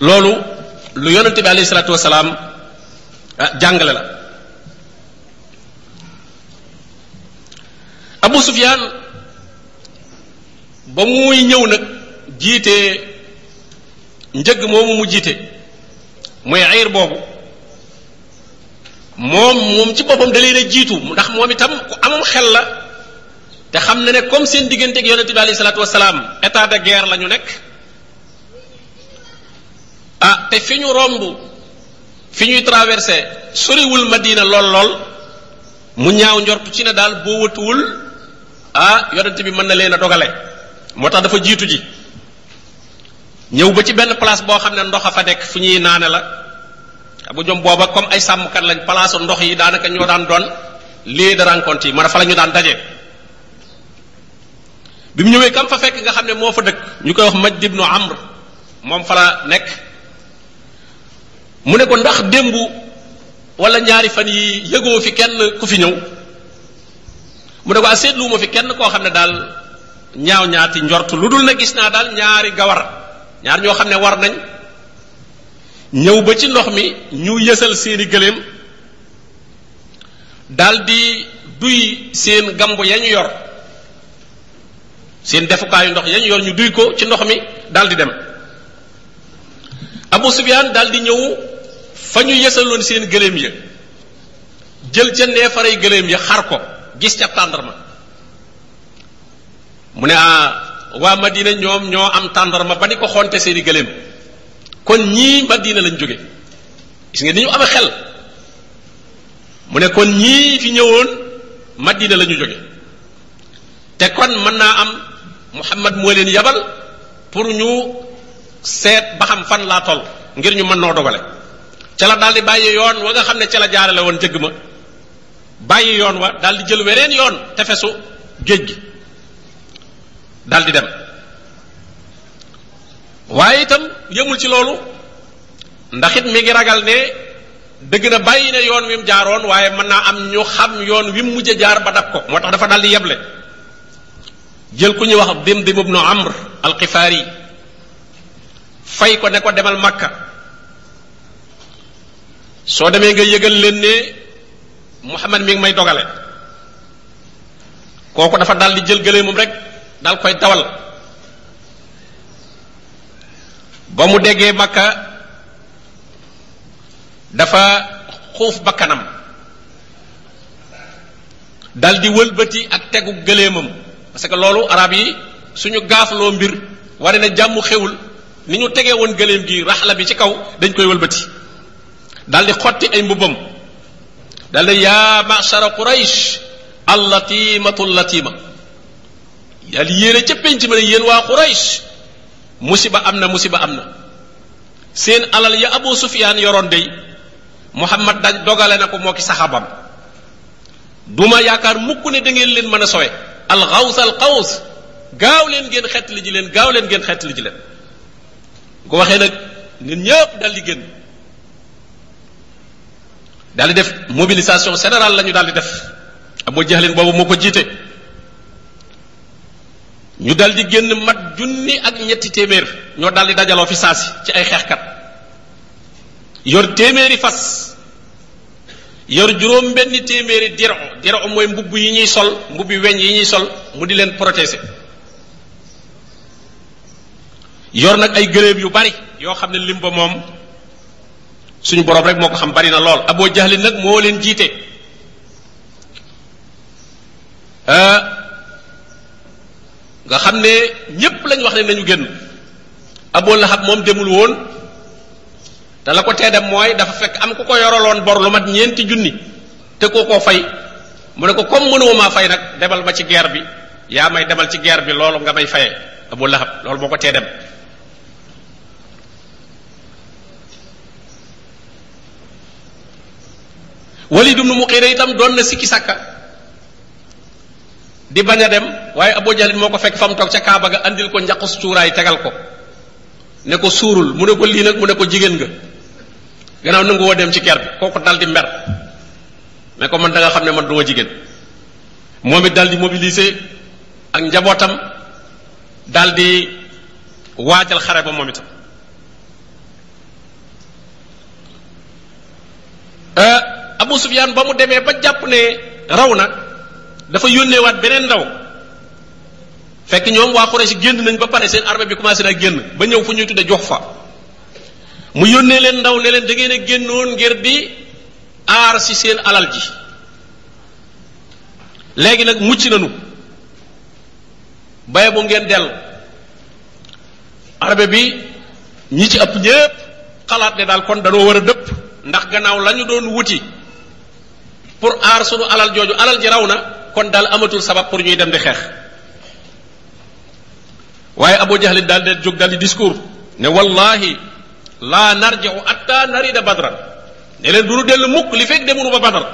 loolu lu yonente bi alayhi salaatu wasalaam ah, jàngale la Abu Sufyaan ba muy ñëw nag jiite njëgg moomu mu jiite muy ayir boobu moom moom ci boppam da leen a jiitu ndax moom itam ku amam xel la te xam na ne comme seen diggante ak yonente bi alayhi salaatu wasalaam état de guerre la ñu nekk ah te fi ñu romb fi ñuy traversé soriwul Madina lool lool mu ñaaw njort ci ne daal boo wëtuwul ah yonent bi mën na leen a dogale moo tax dafa jiitu ji ñëw ba ci benn place boo xam ne ndox a fa nekk fu ñuy naane la bu ñoom booba comme ay sàmmkat lañ place ndox yi daanaka ñoo daan doon lieu de rencontre yi man fa la ñu daan daje. bi mu ñëwee kam fa fekk nga xam ne moo fa dëkk ñu koy wax Majd ibnu Amr moom fa la nekk. mu ne ko ndax démb wala ñaari fan yi yëgoo fi kenn ku fi ñëw mu ne ko ah, seetluwuma fi kenn koo xam ne daal ñaaw ñaati njort lu dul na gis naa daal ñaari gawar ñaar ñoo xam ne war nañ ñëw ba ci ndox mi ñu yësal seeni gëléem daal di duy seen gambu ya ñu yor seen defukaayu ndox ya ñu yor ñu duy ko ci ndox mi daal di dem Abu Sufyaan daal di ñëw fa ñu yësaloon seen gëléem ya jël ca neefaray gëléem ya xar ko gis ca tàndarma mu ne ah waa Madina ñoom ñoo am tàndarma ba di ko xonte seeni gëléem kon ñii Madina lañ jóge gis nga ni ñu amee xel mu ne kon ñii fi ñëwoon Madina la ñu jóge te kon mën naa am Muhammad moo leen yabal pour ñu seet ba xam fan laa toll ngir ñu mën noo dogale ca la daal di bàyyi yoon wa nga xam ne ca la jaarale woon jëgg ma bàyyi yoon wa daal di jël weneen yoon tefesu géej gi daal di dem waaye itam yëmul ci loolu ndax it mi ngi ragal ne dëgg na bàyyi na yoon wi mu jaaroon waaye mën naa am ñu xam yoon wi mu mujj jaar ba dab ko moo tax dafa dal di yeble jël ku ñuy wax Dimdim ibnu Amr al-Xifaari fay ko ne ko demal Makka soo demee nga yëgal leen ne Muhammad mi ngi may dogale kooku dafa dal di jël gëlee moom rek dal koy dawal ba mu déggee Makka dafa xuuf bakkanam dal di wëlbati ak tegu gëleemam parce que loolu arab yi suñu gaafloo mbir ware na jàmm xewul ni ñu tegee woon gëléem gi raxla bi ci kaw dañ koy wëlbati dal di xotti ay mbubbam dal di yaa machara quraysh allatimatu latima yàlla yéene ca penc ma ne yéen waa quraysh musiba am na musiba am na seen alal ya Abu Sufyaan yoroon dey Muhammad da dogale na ko moo ki saxaabam du ma yaakaar mukk ne da ngeen leen mën a sowe alxaws alxaws gaaw leen ngeen xettali ji leen gaaw leen ngeen xettali ji leen ko waxee nag nit ñëpp dal di génn daal di def mobilisation générale la ñu daal di def Abu Jahlin boobu moo ko jiite ñu dal di génn mat junni ak ñetti téeméer ñoo dal di dajaloo fi saasi ci ay xeexkat yor téeméeri fas yor juróom benn téeméeri diro diro mooy mbubb yi ñuy sol mbubbi weñ yi ñuy sol mu di leen protéger yor nag ay gëléem yu bari yoo xam ne lim ba moom suñu borom rek moo ko xam bari na lool aboo jaxli nag moo leen jiite ah, nga xam ne ñépp lañ wax ne nañu génn Abu Lahab moom demul woon te la ko tee dem mooy dafa fekk am ku ko yoraloon bor lu mat ñeenti junni te koo koo fay mu ne ko comme mënoo maa fay nag demal ma ci guerre bi yaa may demal ci guerre bi loolu nga may fayee Abu Lahab loolu moo ko tee dem Walid ibn Mughira itam doon na sikki sàkka di bañ a dem waaye Abu Jahlin moo ko fekk fa mu toog ca Kaaba ga andil ko njaqus cuuraay tegal ko ne ko suurul mu ne ko lii nag mu ne ko jigéen nga gannaaw nangu woo dem ci ker bi kooku dal di mer ne ko man da nga xam ne man du ma jigéen moom it dal di mobiliser ak njabootam dal di waajal xare ba moom itam euh, Abu Sufyaan ba mu demee ba jàpp ne raw na dafa yónneewaat beneen ndaw fekk ñoom waa Quraysh génn nañ ba pare seen armée bi commencé naa génn ba ñëw fu ñuy tudde jox fa mu yónnee leen ndaw ne leen da ngeen a génnoon ngir di aar si seen alal ji léegi nag mucc nañu baye bu ngeen dellu armée bi ñi ci ëpp ñépp xalaat ne daal kon danoo war a dëpp ndax gannaaw la ñu doon wuti pour aar sunu alal jooju alal ji raw na kon daal amatul sabab pour ñuy dem di xeex waaye Abu Jahlin daal de jóg daal di discours ne wallahi laa narji'u atta narida badran ne leen du nu dellu mukk li fekk demunu ba badar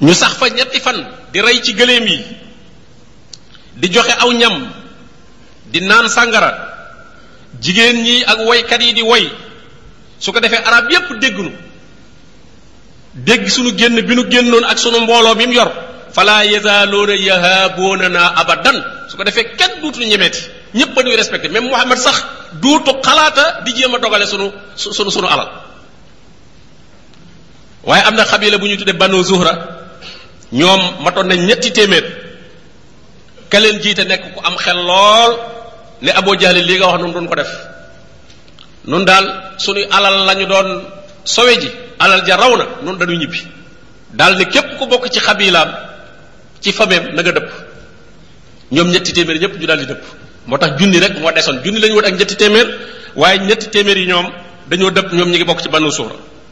ñu sax fa ñetti fan di rey ci gëléem yi di joxe aw ñam di naan sàngara jigéen ñi ak woykat yi di woy su ko defee arab yépp dégg nu dégg sunu génn bi nu génnoon ak sunu mbooloo bi mu yor fala yazaloona yahaboona naa abadan su ko defee kenn duutu ñemeeti ñépp a ñuy respecté même Muhammad sax duutu xalaata di jéem a dogale sunu sunu sunu alal waaye am na xabila bu ñu tuddee banu zuhra ñoom matoon nañ ñetti téeméer ka leen jiite nekk ku am xel lool ne aboo jaali lii nga wax nun doon ko def nun daal suñuy alal lañu doon sowe ji alal ja raw na nun dañu ñibbi daal ne képp ku bokk ci xabilaam ci fameem na nga dëpp ñoom ñetti téeméer ñëpp ñu daal di dëpp moo tax junni rek moo desoon junni lañu wut ak ñetti téeméer waaye ñetti téeméer yi ñoom dañoo dëpp ñoom ñi ngi bokk ci banu suura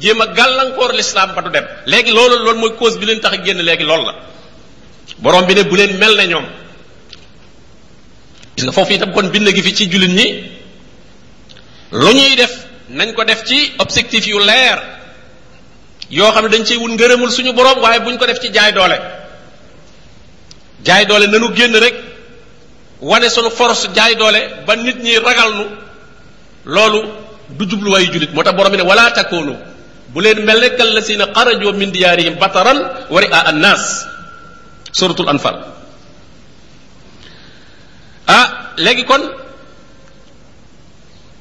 jéem a gàllankoor lislaam ba du dem léegi loolu loolu mooy cause bi leen tax a génn léegi loolu la borom bi ne bu leen mel ne ñoom gis nga foofu itam kon bind gi fi ci jullit ñi lu ñuy def nañ ko def ci objectif yu leer yoo xam ne dañ ciy wut ngërëmul suñu borom waaye buñ ko def ci jaay doole jaay doole nanu génn rek wane sunu force jaay doole ba nit ñi ragal nu loolu du jubluwaayu jullit moo tax borom bi ne wala takoonu bu leen mel ne kal la si na xarajoo min diyaarihim bataran wa ria annaas suratul anfal ah léegi kon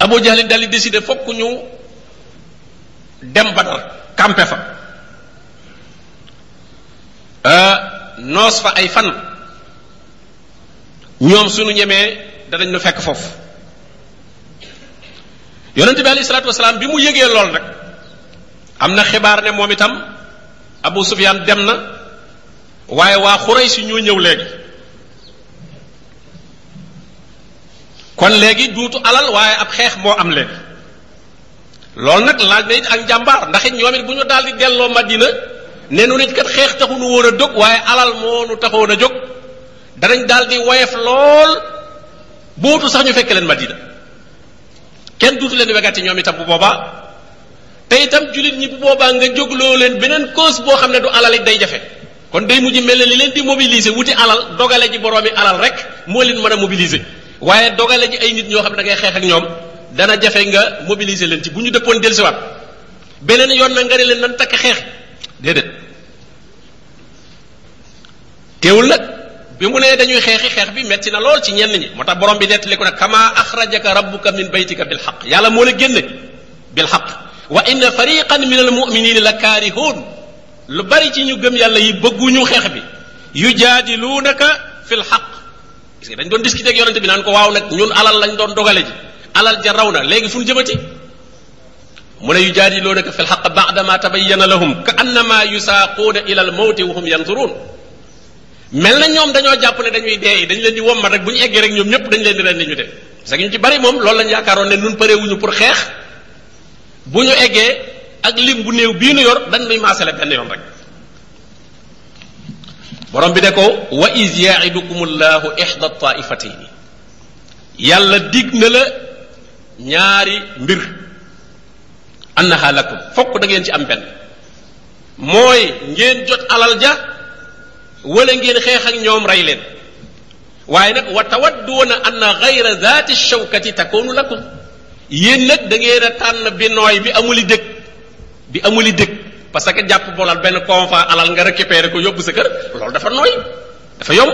Abu Jahlin daal di décider fokk ñu dem Badar campé fa ah, noos fa ay fan ñoom suñu ñemee danañ nu fekk foofu yonente bi alayhi salaatu wasalaam bi mu yëgee lool nag am na xibaar ne moom itam Abu Sufyaan dem na waaye waa Xuraysi ñoo ñëw léegi kon léegi duutu alal waaye ab xeex moo am léegi loolu nag laaj na it ak njàmbaar ndax it ñoom bu ñu daal di delloo Madina ne nu nit kat xeex taxu nu woon a dog waaye alal moo nu taxoon a jóg danañ daal di woyof lool bootu sax ñu fekk leen madina kenn duutu leen wegati ñoom itam bu boobaa te itam jullit ñi bu boobaa nga jógloo leen beneen cause boo xam ne du alal it day jafe kon day mujj mel ne li leen di mobiliser wuti alal dogale ji boroomi alal rek moo leen mën a mobiliser waaye dogale ji ay nit ñoo xam ne da ngay xeex ak ñoom dana jafe nga mobiliser leen ci bu ñu dëppoon dellusiwaat beneen yoon na nga ne leen nan takk xeex déedéet teewul nag bi mu nee dañuy xeexi xeex bi metti na lool ci ñenn ñi moo tax borom bi nettali ko nag kama axrajaka rabbuka min baytika bil xaq yàlla moo la génne bil xaq wa inna fariqan min al muminina la kaarihuun lu bari ci ñu gëm yàlla yi bëgguñu xeex bi yu yujaadiluunaka fil xaq gis nga dañ doon discuter ak yonente bi naan ko waaw nag ñun alal lañ doon dogale ji alal ja raw na léegi fu ñu jëmati mu ne yujaadiluunaka fi lxaq baadama tabayyana lahum ka annama yusaaquuna ila al mawti wa hum yanzuruun mel na ñoom dañoo jàpp ne dañuy dee dañ leen di wommat rek bu ñu eggee rek ñoom ñëpp dañ leen di leen di ñu def parce que ñu ci bari moom loolu lañ yaakaaroon ne nun pareewuñu pour xeex bu ñu eggee ak lim bu néew bii nu yor dañ nuy maasale benn yoon rek borom bi ne ko wa is yaidukum allahu ixda taifatayn yàlla dig na la ñaari mbir annaha lakum fokk da ngeen ci am benn mooy ngeen jot alal ja wala ngeen xeex ak ñoom rey leen waaye nag wa tawadduuna anna gayra zaati shawkati takunu lakum yéen nag da ngeen a tànn bi nooy bi amuli dëkk bi amuli dëkk parce que jàpp bolal benn confa alal nga récupéré ko yóbbu sa kër loolu dafa nooy dafa yomb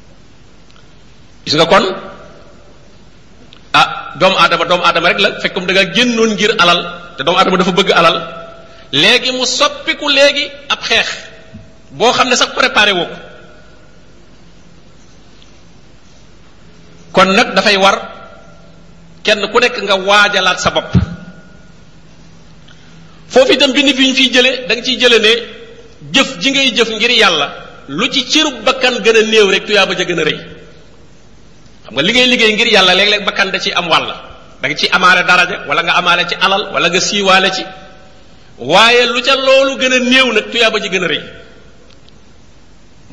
gis nga kon ah doomu aadama doomu aadama rek la fekk comme da nga génnoon ngir alal te doomu aadama dafa bëgg alal léegi mu soppiku léegi ab xeex boo xam ne sax préparé woo kon nag dafay war kenn ku nekk nga waajalaat sa bopp foofu itam bind fi ñu fiy jële da nga ciy jële ne jëf ji ngay jëf ngir yàlla lu ci cërub bakkan gën a néew rek tuyaaba ja gën a rëy xam nga li ngay liggéey ngir yàlla léeg-léeg bakkan da ciy am wàll da nga ciy amaale daraja wala nga amaale ci alal wala nga siiwaale ci waaye lu ca loolu gën a néew nag tuyaaba ji gën a rëy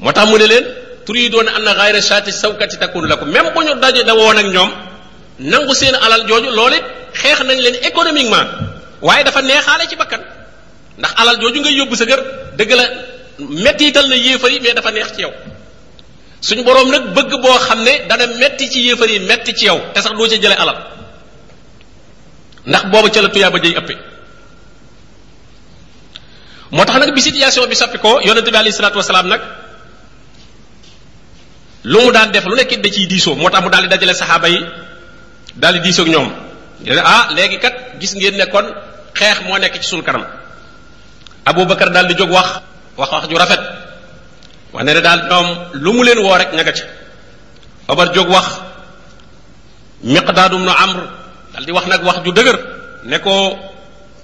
moo tax mu ne leen turidoona anna xayra shaati sawkati takun lakum même bu ñu daje da woon ak ñoom nangu seen alal jooju loolu it xeex nañ leen économiquement waaye dafa neexaale ci bakkan ndax alal jooju ngay yóbbu sa kër dëgg la mettital na yéefar yi mais dafa neex ci yow suñu boroom nag bëgg boo xam ne dana metti ci yéefar yi metti ci yow te sax doo ca jële alal ndax boobu ca la tuyaaba jëy ëppee moo tax nag bi situation bi soppi ko yonente bi alayhi salaatu wasalaam nag lu mu daan def lu nekk da ciy diisoo moo tax mu daal di dajale saxaaba yi daal di diisoo ak ñoom dina ah léegi kat gis ngeen ne kon xeex moo nekk ci suñu kanam Aboubacar daal di jóg wax wax wax ju rafet wane ne daal ñoom lu mu leen woo rek ña nga ca Omar jóg wax Miqdaad ibn Amr daal di wax nag wax ju dëgër ne ko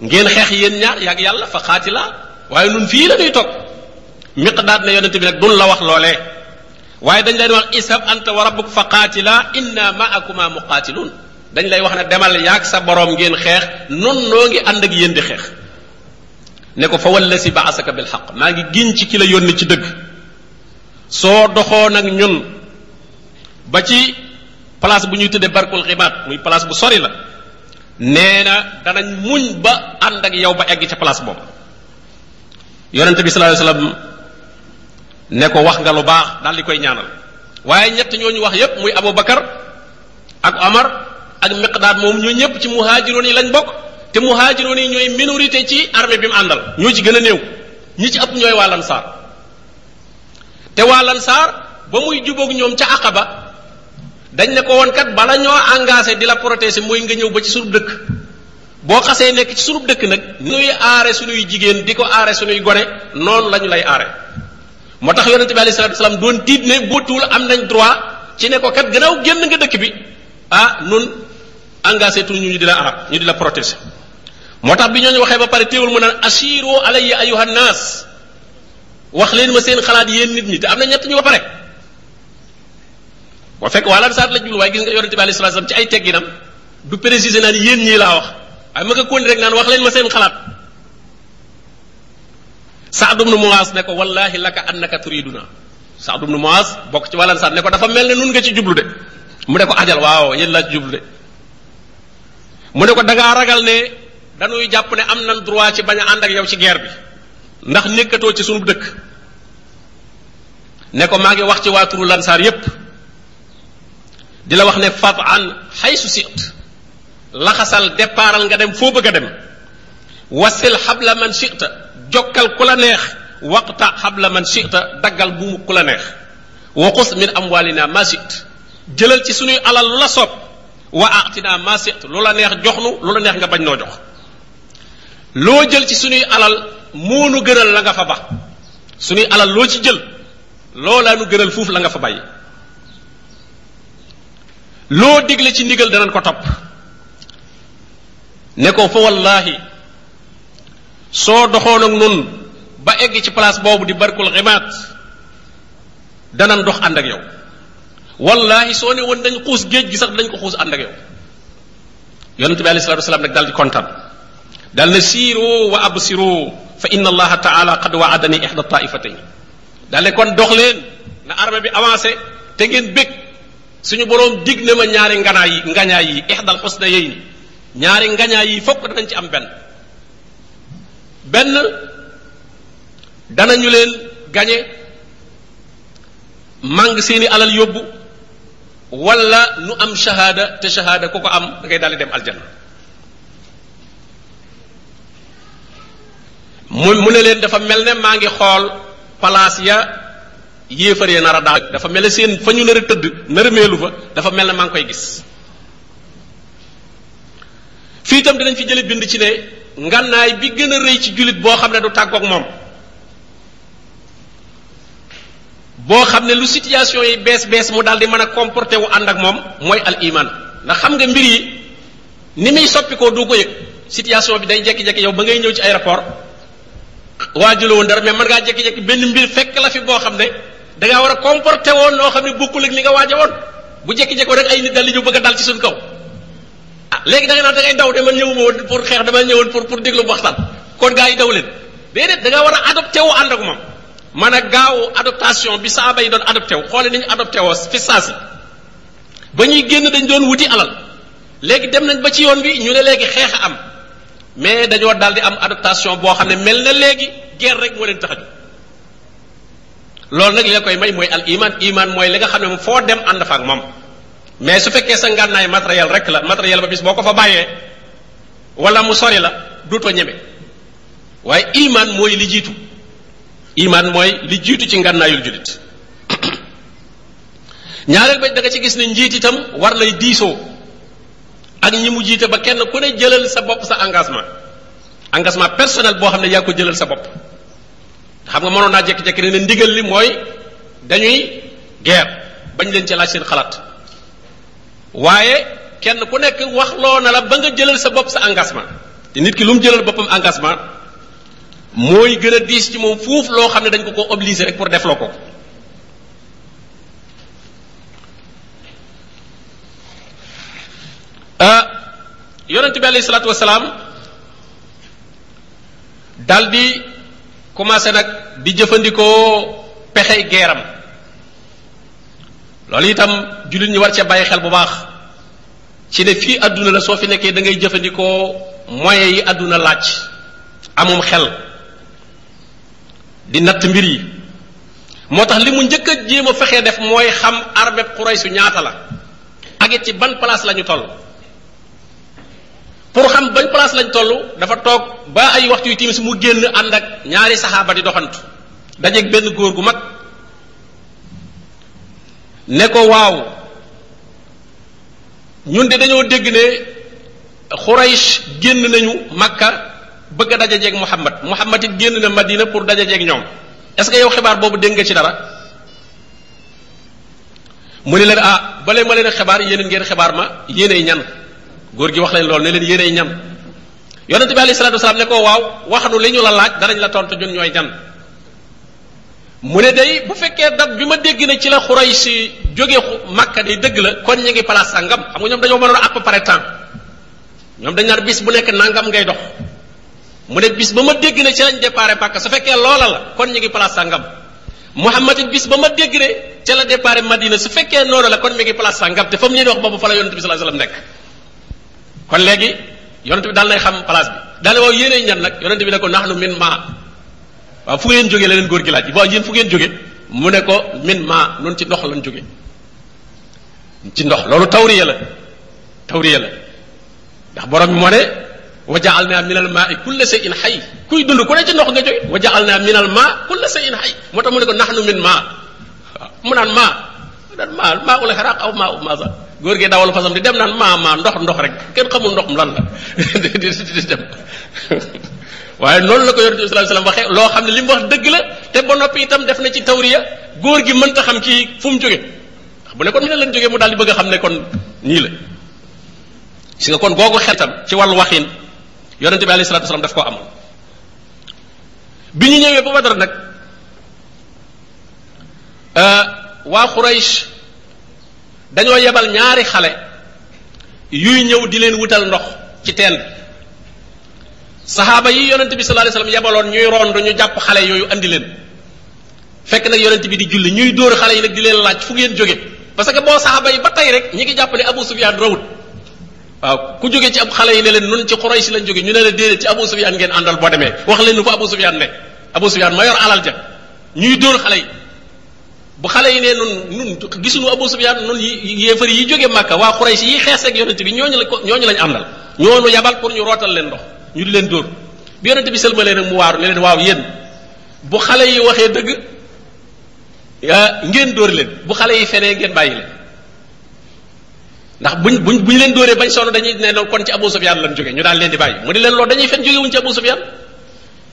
ngeen xeex yéen ñaar yàgg yàlla fa xaatila waaye nun fii la ñuy toog miqdaad ne yonente bi nag dun la wax loolee waaye dañ leen wax isab anta wa rabbuk fa qaatila inna maakuma muqaatiluun dañ lay wax ne demal yaag sa boroom ngeen xeex nun noo ngi ànd ak yéen di xeex ne ko fa walla si baasaka bil xaq maa ngi giñ ci ki la yónni ci dëgg soo doxoon ak ñun ba ci place bu ñuy tuddee barkul xibaat muy place bu sori la nee na danañ muñ ba ànd ak yow ba egg ca place boobu yonente bi sallallahu alayhi wasallam ne ko wax nga lu baax daal di koy ñaanal waaye ñett ñooñu wax yépp muy Abu Bakar ak Omar ak Miqdaad moom ñoo ñëpp ci muhaajiroon yi lañ bokk te muhaajiroon yi ñooy minorité ci armée bi mu àndal ñoo ci gën a néew ñi ci ëpp ñooy waa Ansaar te waa lansaar ba muy jubóog ñoom ca aqaba dañ ne ko woon kat bala ñoo engagé di la protéger mooy nga ñëw ba ci surub dëkk boo xasee nekk ci surub dëkk nag nuy aare suñuy jigéen di ko aare suñuy gone noonu la ñu lay aare moo tax yonente bi alayhi salaatu salaam doon tiit ne bootuwul am nañ droit ci ne ko kat gannaaw génn nga dëkk bi ah nun engagé tuñu ñu di la aar ñu di la protéger moo tax bi ñooñu waxee ba pare teewul mu naan asiru alayya ayuha naas wax leen ma seen xalaat yéen nit ñi te am na ñett ñu ba pare boo fekk waa lamsaar la jublu waaye gis nga yonente bi alayhi salaatu salaam ci ay tegginam du préciser naan yéen ñii laa wax waaye ma nga kondi rek naan wax leen ma seen xalaat Saad ibn Muaz ne ko wallahi laka annaka turiduna Saad ibn Muaz bokk ci waa lamsaar ne ko dafa mel ne nun nga ci jublu de mu ne ko ajal waaw yéen laa ci jublu de mu ne ko dangaa ragal ne dañuy jàpp ne am nan droit ci bañ a ànd ak yow ci guerre bi ndax nekkatoo ci sunu dëkk ne ko maa ngi wax ci waa turu lansaar yépp di la wax ne fab an xaysu sit laxasal départal nga dem foo bëgg a dem wasil xabla man sita jokkal ku la neex waqta xabla man sita daggal buumu ku la neex waqus min amwalina ma sit jëlal ci suñuy alal lu la soob wa atina ma sit lu la neex jox nu lu la neex nga bañ noo jox loo jël ci suñuy alal moo nu gënal la nga fa ba suñuy alal loo ci jël loolaa nu gënal fuuf la nga fa bàyyi loo digle ci ndigal danañ ko topp ne ko fa wallaahi soo doxoon ak nun ba egg ci place boobu di barkul ximaat danañ dox ànd ak yow wallaahi soo ne woon dañ xuus géej gi sax dañ ko xuus ànd ak yow yonente bi alayhi salatu wasalaam nag daal di kontaan daal na siiroo wa absiroo fa inna allaha taala qad waadani ihda taifatayn daal ne kon dox leen na armée bi avancé te ngeen bég suñu boroom dig na ma ñaari nganaay yi ngañaay yi ihdal xusna yey ni ñaari ngañaay yi fokk danañ ci am benn benn danañu leen gañe màng seeni alal yóbbu wala nu am shahada te shahada ku ko am da ngay daal di dem aljana mu mu ne leen dafa mel ne maa ngi xool palaas ya yéefar ya nar a daal dafa mel ne seen fa ñu nar a tëdd nar a meelu fa dafa mel ne maa ngi koy gis fii itam dinañ fi jële bind ci ne ngànnaay bi gën a rëy ci jullit boo xam ne du tàggoog moom boo xam ne lu situation yi bees bees mu daal di mën a comporté wu ànd ak moom mooy al iman ndax xam nga mbir yi ni muy soppi ko du ko yëg situation bi day jékki-jékki yow ba ngay ñëw ci aéroport waajuloo woon dara mais mën ngaa jékki-jékki benn mbir fekk la fi boo xam ne da ngaa war a comporté woon noo xam ne bokkul ak li nga waaja woon bu jékki-jékki rek ay nit dal li ñu bëgg a dal ci suñ kaw ah léegi da nga naan da ngay daw de man ñëwuma woon pour xeex dama ñëwoon pour pour déglu waxtaan kon gaa yi daw leen déedéet da nga war a adopté wu ànd ak moom man a gaawu adoptation bi saaba yi doon adopté wu xoole ni ñu adopté woo fi saasi ba ñuy génn dañ doon wuti alal léegi dem nañ ba ci yoon bi ñu ne léegi xeex a am mais dañoo daal di am adaptation boo xam ne mel na léegi guerre rek moo leen tax a loolu nag li la koy may mooy al iman iman mooy li nga xam ne moom foo dem ànd fa ak moom mais su fekkee sa ngànnaay matériel rek la matériel ba bis boo ko fa bàyyee wala mu sori la duutoo ñeme waaye iman mooy li jiitu iman mooy li jiitu ci ngànnaayul jullit ñaareel ba da ci gis ne njiit itam war lay diisoo ak ñi mu jiite ba kenn ku ne jëlal sa bopp sa engagement engagement personnel boo xam ne yaa ko jëlal sa bopp xam nga mënoon naa jékki-jékki ne ne ndigal li mooy dañuy guerre bañ leen ci laaj seen xalaat waaye kenn ku nekk wax loo na la ba nga jëlal sa bopp sa engagement te nit ki lu mu jëlal boppam engagement mooy gën a diis ci moom fuuf loo xam ne dañ ko ko obligé rek pour def la ko ah, yonent bi alayhi salaatu wasalaam dal di commencé nag di jëfandikoo pexey geeram loolu itam jullit ñi war cee bàyyi xel bu baax ci ne fii àdduna la soo fi nekkee da ngay jëfandikoo moyens yi àdduna laaj amum xel di natt mbir yi moo tax li mu njëkk a jéem a fexee def mooy xam armée Quraysh ñaata la ak it ci ban place la ñu toll pour xam bañ place lañ toll dafa toog ba ay waxtu yu timis mu génn ànd ak ñaari saxaaba di doxantu dajeeg benn góor gu mag ne ko waaw ñun de dañoo dégg ne Quraysh génn nañu Makka bëgg a dajajeeg Muhammad Muhammad it génn na Madina pour dajajeeg ñoom est-ce que yow xibaar boobu dégg nga ci dara mu ne leen ah bale ma leen xibaar yéen ngeen xibaar ma yéenay ñan góor gi wax leen loolu ne leen yéenay ñan yonente bi alayhi salaatu wasalaam ne ko waaw wax nu li ñu la laaj danañ la tontu ñun ñooy ñan mu ne day bu fekkee date bi ma dégg ne ci la xuray si jóge Makka day dëgg la kon ñu ngi place sàngam xam nga ñoom dañoo mënoon à peu près temps ñoom dañ naan bis bu nekk nangam ngay dox mu ne bis ba ma dégg ne ci lañ déparé Makka su fekkee loola la kon ñu ngi place sàngam Muhammad it bis ba ma dégg ne ca la déparé Madina su fekkee noonu la kon mi ngi place sàngam te fa mu leen wax boobu fa la yonent bi sallallahu alayhi wasallam nekk kon léegi yonent bi daal nay xam place bi daal ne waaw yéenay ñan nag yonent bi ne ko nahnu min ma waaw fu ngeen jógee la leen góor gi laaj waaw yéen fu ngeen jóge mu ne ko min maa noonu ci ndox lañ jóge ci ndox loolu tawriya la tawriya la ndax borom bi moo ne wa jaal naa minal maa i kulla shay'in xay kuy dund ku ne ci ndox nga jóge wa jaal naa minal maa kulla shay'in xay moo tax mu ne ko naxnu min maa waaw mu naan maa dan maa maa ula xaraq aw maa u maasa góor gi dawal fasam di dem naan maa maa ndox ndox rek kenn xamul ndox mu lan la di di di dem waaye noonu la ko yonent bi sallallahu alayhi wasallam waxee loo xam ne li mu wax dëgg la te ba noppi itam def na ci tawriya góor gi mënta xam ci fu mu jóge ndax bu ne kon mi ne leen jógee mu daal di bëgg a xam ne kon nii la si nga kon googu xel tam ci wàllu waxin yonent bi alayhi salatu wasallam daf koo amoon bi ñu ñëwee ba Badar nag euh, waa Quraysh dañoo yebal ñaari xale yuy ñëw di leen wutal ndox ci teen bi saxaaba yi yonent bi sallallahu alayhi wasallam yebaloon ñuy rond ñu jàpp xale yooyu andi leen fekk nag yonent bi di julli ñuy dóor xale yi nag di leen laaj fu ngeen jóge parce que boo saxaaba yi ba tey rek ñi ngi jàpp ne Abu Sufyaan rawut waaw ku jóge ci ab xale yi ne leen nun ci Quraysh lañ jóge ñu ne la déedéet ci Abu Sufyaan ngeen àndal boo demee wax leen nu fa Abu Sufyaan ne Abu Sufyaan ma yor alal ja ñuy dóor xale yi bu xale yi ne nun nun gisuñu Abu Sufyaan nun yéefar yi jóge Màkka waa Quraysh yi xees ak yonent bi ñooñu la ko ñooñu lañ àndal ñoonu yabal pour ñu rootal leen ndox ñu di leen dóor bi yonent bi sëlmalee nag mu waaru ne leen waaw yéen bu xale yi waxee dëgg ngeen dóor leen bu xale yi fenee ngeen bàyyi leen ndax buñ buñ buñ leen dóoree bañ sonn dañuy ne kon ci Abu Sufyaan lañ jóge ñu daal leen di bàyyi mu ne leen loolu dañuy fen jógewuñ ci Abu Sufyaan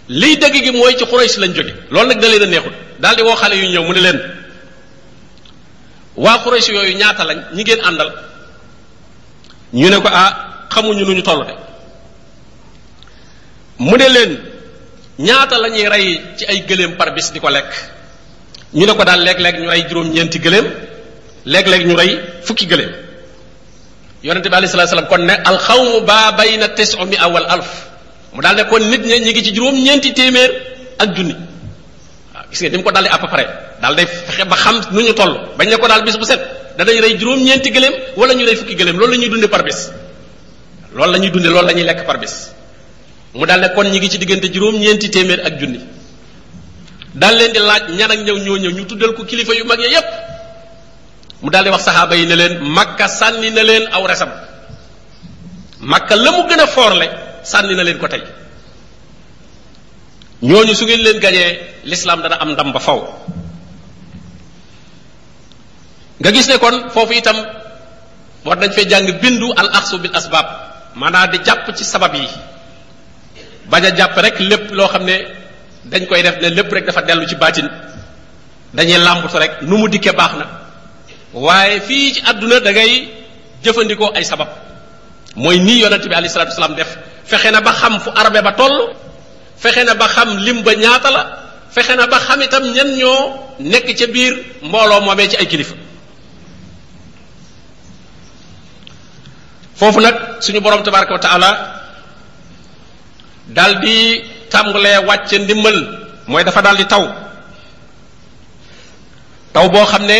liy dëgg gi mooy ci Quraysh lañ jóge loolu nag da leen a neexul daal di woo xale yu ñëw mu ne leen waa Quraysh yooyu ñaata lañ ñi ngeen àndal ñu ne ko ah xamuñu nu ñu toll de mu ne leen ñaata la ñuy rey ci ay gëléem par bis di ko lekk ñu ne ko daal léeg-léeg ñu rey juróom-ñeenti gëléem léeg-léeg ñu rey fukki gëléem yonente bi alayhi salaatu salaam kon ne alxawmu baa bayna tis'u mi'a wal alf mu daal ne kon nit ñi ñu ngi ci juróom-ñeenti téeméer ak junni waaw gis nga ni mu ko daal di à peu près daal day fexe ba xam nu ñu toll bañ ne ko daal bis bu set danañ rey juróom-ñeenti gëléem wala ñu rey fukki gëléem loolu la ñuy dunde par bis loolu la ñuy dunde loolu la ñuy lekk par bis mu daal ne kon ñi ngi ci diggante juróom-ñeenti téeméer ak junni daal leen di laaj ñan ak ñëw ñoo ñëw ñu tuddal ko kilifa yu mag ya yépp mu daal di wax saxaaba yi ne leen makka sànni na leen aw resam màkka la mu gën a foorle sànni na leen ko tey ñooñu su ngeen leen gañee lislaam dana am ndam ba faw nga gis ne kon foofu itam war nañ fee jàng bindu al axsu bil asbaab maanaam di jàpp ci sabab yi bañ a jàpp rek lépp loo xam ne dañ koy def ne lépp rek dafa dellu ci baatin dañuy làmbatu rek nu mu dikkee baax na waaye fii ci àdduna da jëfandikoo ay sabab mooy nii yonent bi alayhi salaatu wasalaam def fexe na ba xam fu armée ba toll fexe na ba xam lim ba ñaata la fexe na ba xam itam ñan ñoo nekk ca biir mbooloo moomee ci ay kilifa foofu nag suñu borom tabaraka wa taala daal di tàmbalee wàcce ndimbal mooy dafa daal di taw taw boo xam ne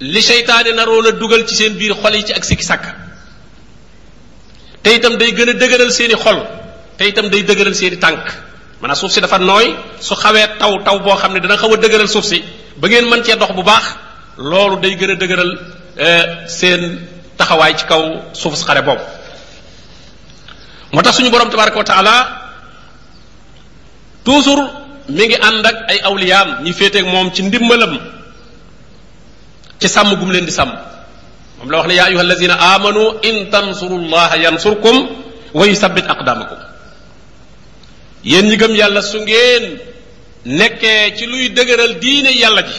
li seytaane naroon a dugal ci seen biir xol yi ci ak sikki sàkk te itam day gën a dëgëral seeni xol te itam day dëgëral seeni tànk maanaam suuf si dafa nooy su xawee taw taw boo xam ne dana xaw a dëgëral suuf si ba ngeen mën cee dox bu baax loolu day gën a dëgëral eh, seen taxawaay ci kaw suuf si xare boobu moo tax suñu borom tabaraka wa taala toujours mi ngi ànd ak ay awliyaam ñi féeteeg moom ci ndimbalam ci sàmm gum leen di sàmm moom la wax ne yaa ayuha alladina amanu in tansurullaha yansurkum wa yusabbit aqdamakum yéen ñi gëm yàlla su ngeen nekkee ci luy dëgëral diine yàlla ji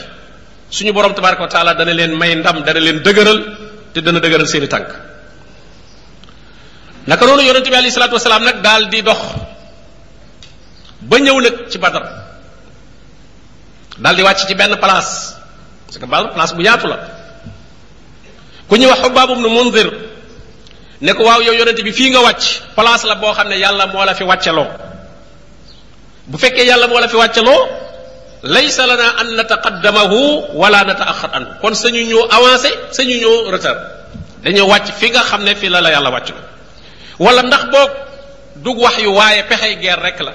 suñu borom tabaraka wa taala dana leen may ndam dana leen dëgëral te dana dëgëral seeni tànk naka noonu yonente bi alayhi salaatu wasalaam nag daal di dox ba ñëw nag ci badar daal di wàcc ci benn place parce que bal place bu yaatu la ku ñuy wax Xubbaab ibnu Mundir ne ko waaw yow yonent bi fii nga wàcc place la boo xam ne yàlla moo la fi wàccaloo bu fekkee yàlla moo la fi wàccaloo laysa lana an nataqaddamahu wala nataaxar anhu kon sañu ñoo avancé sañu ñoo retard dañoo wàcc fi nga xam ne fii la la yàlla wàccaloo wala ndax boog dug wax yu waaye pexey geer rek la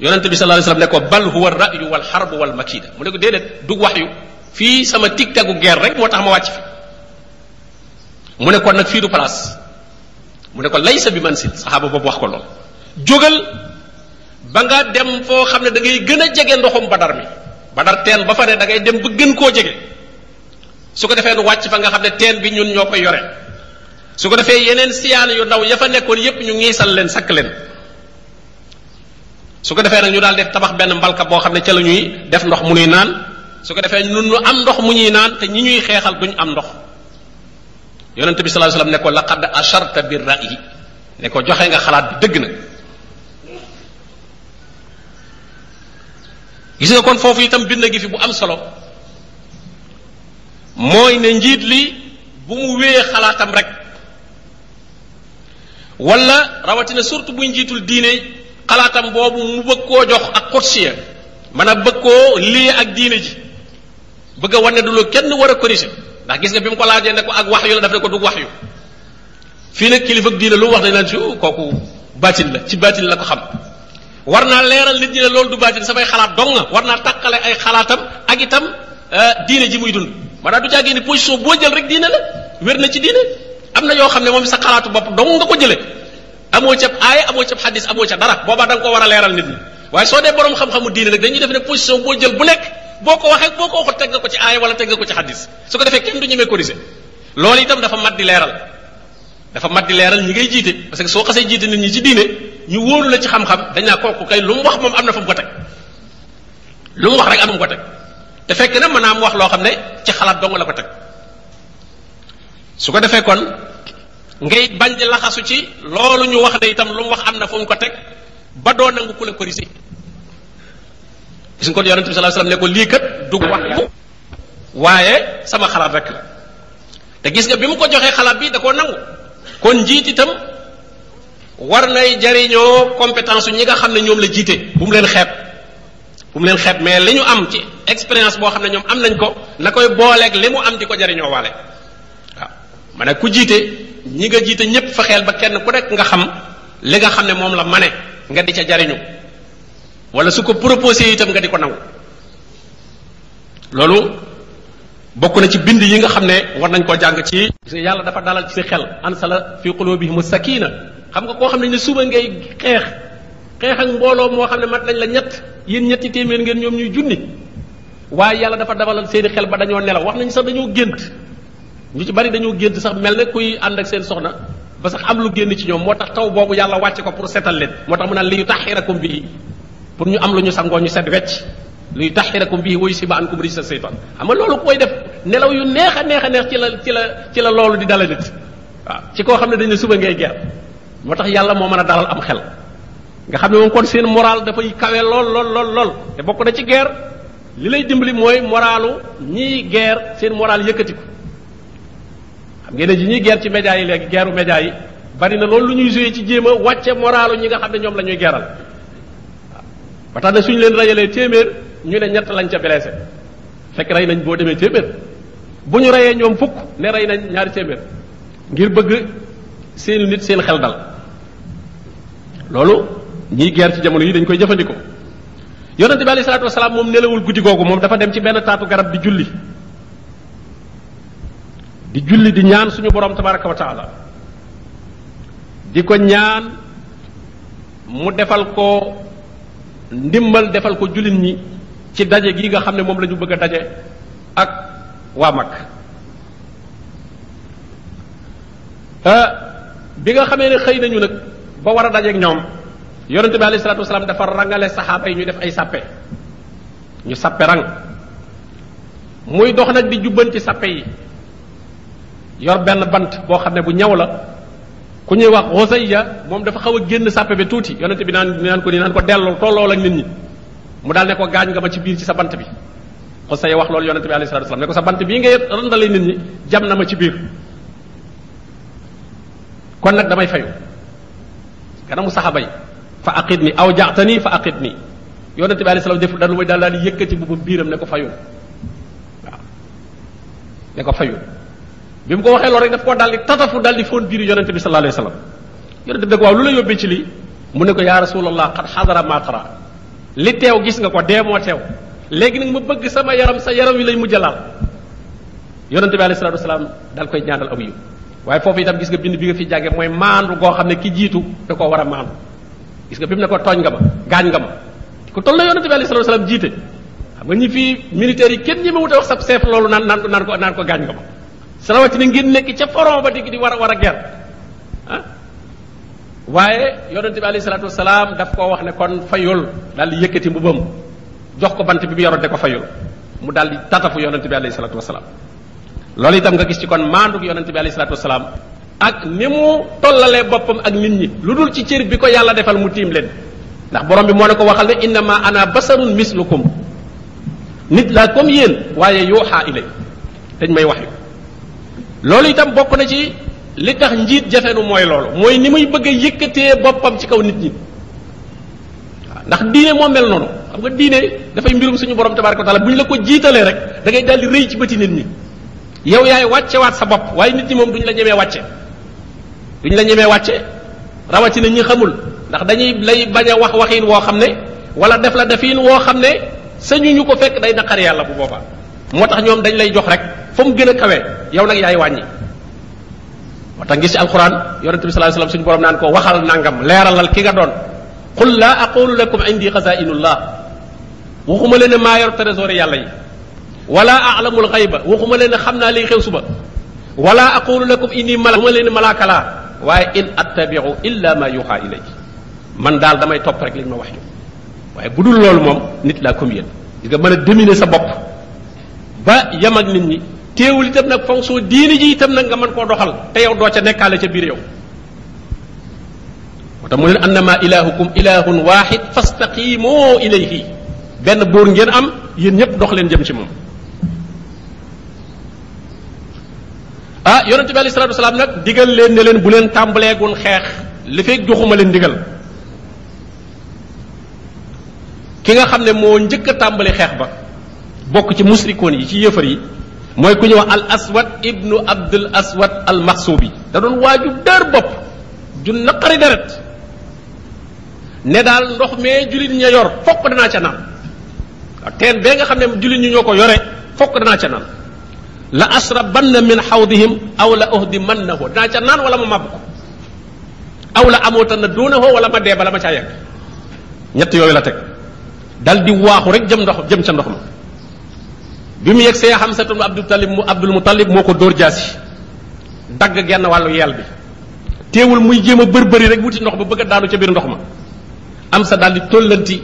yonente bi sallallahu alayhi wasallam ne ko bal huwa ra'yu wal harb wal makida mu ne ko déedéet du wax yu fii sama tig tagu guerre rek moo tax ma wàcc fi mu ne ko nag fii du place mu ne ko laysa bi mansil saxaaba boobu wax ko lool jógal ba nga dem foo xam ne da ngay gën a jege ndoxum badar mi badar teen ba fa ne da ngay dem ba gën koo jege su ko defee nu wàcc fa nga xam ne teen bi ñun ñoo koy yore su ko defee yeneen siyaan yu ndaw ya fa nekkoon yépp ñu ngiisal leen sakk leen su ko defee nag ñu daal def tabax benn mbalka boo xam ne ca la ñuy def ndox mu nuy naan su ko defee nun nu am ndox mu ñuy naan te ñi ñuy xeexal duñ am ndox yonente bi sallallahu alayhi wasallam ne ko laqad asharta bir ra'yi ne ko joxe nga xalaat bi dëgg nag gis nga kon foofu itam bind gi fi bu am solo mooy ne njiit li bu mu wéyee xalaatam rek wala rawatina surtout buy njiitul diine xalaatam boobu mu bëgg koo jox ak xotsia man a bëgg koo lii ak diine ji bëgg a wane du lu kenn war a corriger ndax gis nga bi mu ko laajee ne ko ak wax yu la daf ne ko dug wax yu fii nag kilifa diine lu mu wax dañ naan ci kooku baatin la ci baatin la ko xam war naa leeral nit ñi ne loolu du baatin samay xalaat dong nga war naa tàqale ay xalaatam ak itam euh, diine ji muy dund maanaam du caagee ni position boo jël rek diine la wér na ci diine am na yoo xam ne moom sa xalaatu bopp dong nga ko jëlee amoo ca aaya amoo ca xadis amoo ca dara boobaa da nga ko war a leeral nit ñi waaye soo dee borom xam-xamu diine nag dañuy def ne position boo jël bu nekk boo ko waxee boo ko waxut teg nga ko ci aaya wala teg nga ko ci xadis su ko defee kenn du ñemee corriger loolu itam dafa mat di leeral dafa mat di leeral ñi ngay jiite parce que soo xasee jiite nit ñi ci diine ñu wóolu la ci xam-xam dañ naa kooku kay lu mu wax moom am na fa mu ko teg lu mu wax rek am na mu ko teg te fekk na mën naa mu wax loo xam ne ci xalaat dong la ko teg su ko defee kon ngay bañ di laxasu ci loolu ñu wax ne itam lu mu wax am na fu mu ko teg ba doo nangu ku la corriger gis nga kon yonente bi sallallahu alayhi wasallam ne ko lii kat du wax waaye sama xalaat rek la te gis nga bi mu ko joxee xalaat bi da koo nangu kon njiit itam war nay jariñoo compétence ñi nga xam ne ñoom la jiite bu mu leen xeeb bu mu leen xeeb mais li ñu am ci expérience boo xam ne ñoom am nañ ko na koy booleeg li mu am di ko jariñoo waale waaw ma ne ku jiite ñi nga jiite ñépp fexeel ba kenn ku nekk nga xam li nga xam ne moom la mane nga di ca jariñu wala su ko proposé itam nga di ko nangu loolu bokk na ci bind yi nga xam ne war nañ koo jàng ci yàlla dafa dalal ci xel ansala fi qulubihim sakina xam nga koo xam ne ne suba ngay xeex xeex ak mbooloo moo xam ne mat nañ la ñett yéen ñetti téeméer ngeen ñoom ñuy junni waaye yàlla dafa dabalal seeni xel ba dañoo nelaw wax nañ sax dañoo gént ñu ci bari dañoo gént sax mel ne kuy ànd ak seen soxna ba sax am lu génn ci ñoom moo tax taw boobu yàlla wàcce ko pour setal leen moo tax mu naan li yu taxirakum bi pour ñu am lu ñu sangoo ñu set wecc luy taxirakum bii woyu si ba ankum risa seytaan xam nga loolu koy def nelaw yu neex a neex a neex ci la ci la ci la loolu di dala nit waaw ci koo xam ne dañ suba ngay ger moo tax yàlla moo mën a dalal am xel nga xam ne moom kon seen moral dafay kawe lool lool lool lool te bokk na ci ger li lay dimbali mooy moralu ñiy ger seen moral yëkkati ko xam ngeen ne ji ñuy ger ci média yi léegi geru média yi bari na loolu lu ñuy joué ci jéem a wàcce moralu ñi nga xam ne ñoom la ñuy geral ba tax na suñu leen rayalee téeméer ñu ne ñett lañ ca blessé fekk rey nañ boo demee téeméer bu ñu reyee ñoom fukk ne rey nañ ñaari téeméer ngir bëgg seeni nit seen xel dal loolu ñiy guerre ci jamono yi dañ koy jëfandikoo yonente bi alayhi salaatu wasalaam moom nelawul guddi googu moom dafa dem ci benn taatu garab di julli di julli di ñaan suñu borom tabaraka wa taala di ko ñaan mu defal ko ndimbal defal ko jullit ñi ci daje gi nga xam ne moom la ñu bëgg a daje ak waa mag euh, bi nga xamee ne xëy nañu nag ba war a dajeek ñoom yonente bi alayhi salaatu wasalaam dafa rangale saxaaba yi ñu def ay sàppe ñu sàppe rang muy dox nag di jubbanti sàppe yi yor benn bant boo xam ne bu ñaw la ku ñuy wax Xosayya moom dafa xaw a génn sàppe bi tuuti yonente bi naan naan ko nii naan ko delloo tolloo lañ nit ñi mu daal ne ko gaañ nga ma ci biir ci sa bant bi Xosayya wax loolu yonente bi alayhi salaatu wasalaam ne ko sa bant bii ngay randale nit ñi jam na ma ci biir kon nag damay fayu kanamu saxaba yi fa aqit ni aw jaxtani fa aqit ni yonente bi alayhi salaam def daal lu may daal daal di yëkkati bu biiram ne ko fayul waaw ne ko fayul bi mu ko waxee loolu rek daf koo daal di tatafu daal di foon biiru yonente bi sallallahu alayhi wa sallam yonente bi ne ko waaw lu la yóbbee ci lii mu ne ko yaa rasulallah xat xadara ma tara li teew gis nga ko dee moo teew léegi nag ma bëgg sama yaram sa yaram wi lay mujj a laal yonente bi alayhi salatu wasalaam daal koy ñaanal aw yiw waaye foofu itam gis nga bind bi nga fi jàngee mooy maandu goo xam ne ki jiitu da koo war a maandu gis nga bi mu ne ko tooñ nga ma gaañ nga ma ku toll na yonente bi alayhi salatu wasalam jiite xam nga ñi fii militaire yi kenn ñi ma wute wax sab seef loolu naan naan naan ko naan ko gaañ nga ma salawatina ngeen nekk ca foron ba digg di war a war a ger ah waaye yonente bi alayhi salatu wasalam daf koo wax ne kon fayul daal di yëkkati mbubam jox ko bant bi mu yoroon de ko fayul mu daal di tatafu yonente bi alayhi salatu wasalam loolu itam nga gis ci kon maandug yonente bi alayhi salaatu wasalaam ak ni mu tollalee boppam ak nit ñi lu dul ci cër bi ko yàlla defal mu tiim leen ndax borom bi moo ne ko waxal ne innama ana basarun mislukum nit laa comme yéen waaye yooxaa ilay dañ may wax yu loolu itam bokk na ci li tax njiit jafenu mooy loolu mooy ni muy bëgg a yëkkatee boppam ci kaw nit ñi waaw ndax diine moo mel noonu xam nga diine dafay mbirum suñu borom tabaraka wa taala bu ñu la ko jiitalee rek da ngay daal di rëy ci bëti nit ñi yow yaay wàccewaat sa bopp waaye nit ñi moom duñ la ñemee wàcce duñ la ñemee wàcce rawatina ñi xamul ndax dañuy lay bañ a wax waxiin woo xam ne wala def la defiin woo xam ne sañu ñu ko fekk day naqar yàlla bu boobaa moo tax ñoom dañ lay jox rek fa mu gën a kawe yow nag yaay wàññi moo tax ngis ci alxuraan yonente bi sallallahu alayhi wasallam suñu borom naan ko waxal nangam leeralal ki nga doon qul laa aqulu lakum indi xazainullah waxuma leen ne maa yor trésor yàlla yi wala alamul xayba waxuma leen ne xam naa liy xew suba wala aqulu lakum inni mala waxuma leen ne malaaka laa waaye in attabiu illa ma yuuxa ilay man daal damay topp rek liñ ma wax yu waaye bu dul loolu moom nit laa comme yéen gis nga mën a dominer sa bopp ba yem ak nit ñi teewul itam nag fonction diini ji itam nag nga mën koo doxal te yow doo ca nekkaale ca biir yow moo tax mu leen annama ilahukum ilahun waxid fastaqimoo ilayhi benn buur ngeen am yéen ñëpp dox leen jëm ci moom ah yonente bi alei salatu wasalaam nag digal leen ne leen bu leen tàmbaleegun xeex li fekk joxuma leen digal ki nga xam ne moo njëkk a tàmbali xeex ba bokk ci musrikoon yi ci yëfar yi mooy ku ñuy wax al aswad ibnu abdul aswad al maxsuubi da doon waaju dër bopp ju naqari deret ne daal ndox mee jullit ña yor fokk danaa ca naan ak teen bee nga xam ne jullit ñi ñoo ko yore fokk danaa ca naan la asrabanna min xawdihim aw la uhdimannahu danaa ca naan wala ma màbb ko aw la amoo tan na doona hoo wala ma dee bala ma caa yegg ñett yooyu la teg dal di waaxu rek jëm ndox jëm ca ndox ma bi mu yegg see Hamsatu Abdul Talib mu Abdul Mutalib moo ko dóor jaasi dagg genn wàllu yeel bi teewul muy jéem a bër bëri rek wuti ndox ba bëgg a daanu ca biir ndox ma am sa daal di tollanti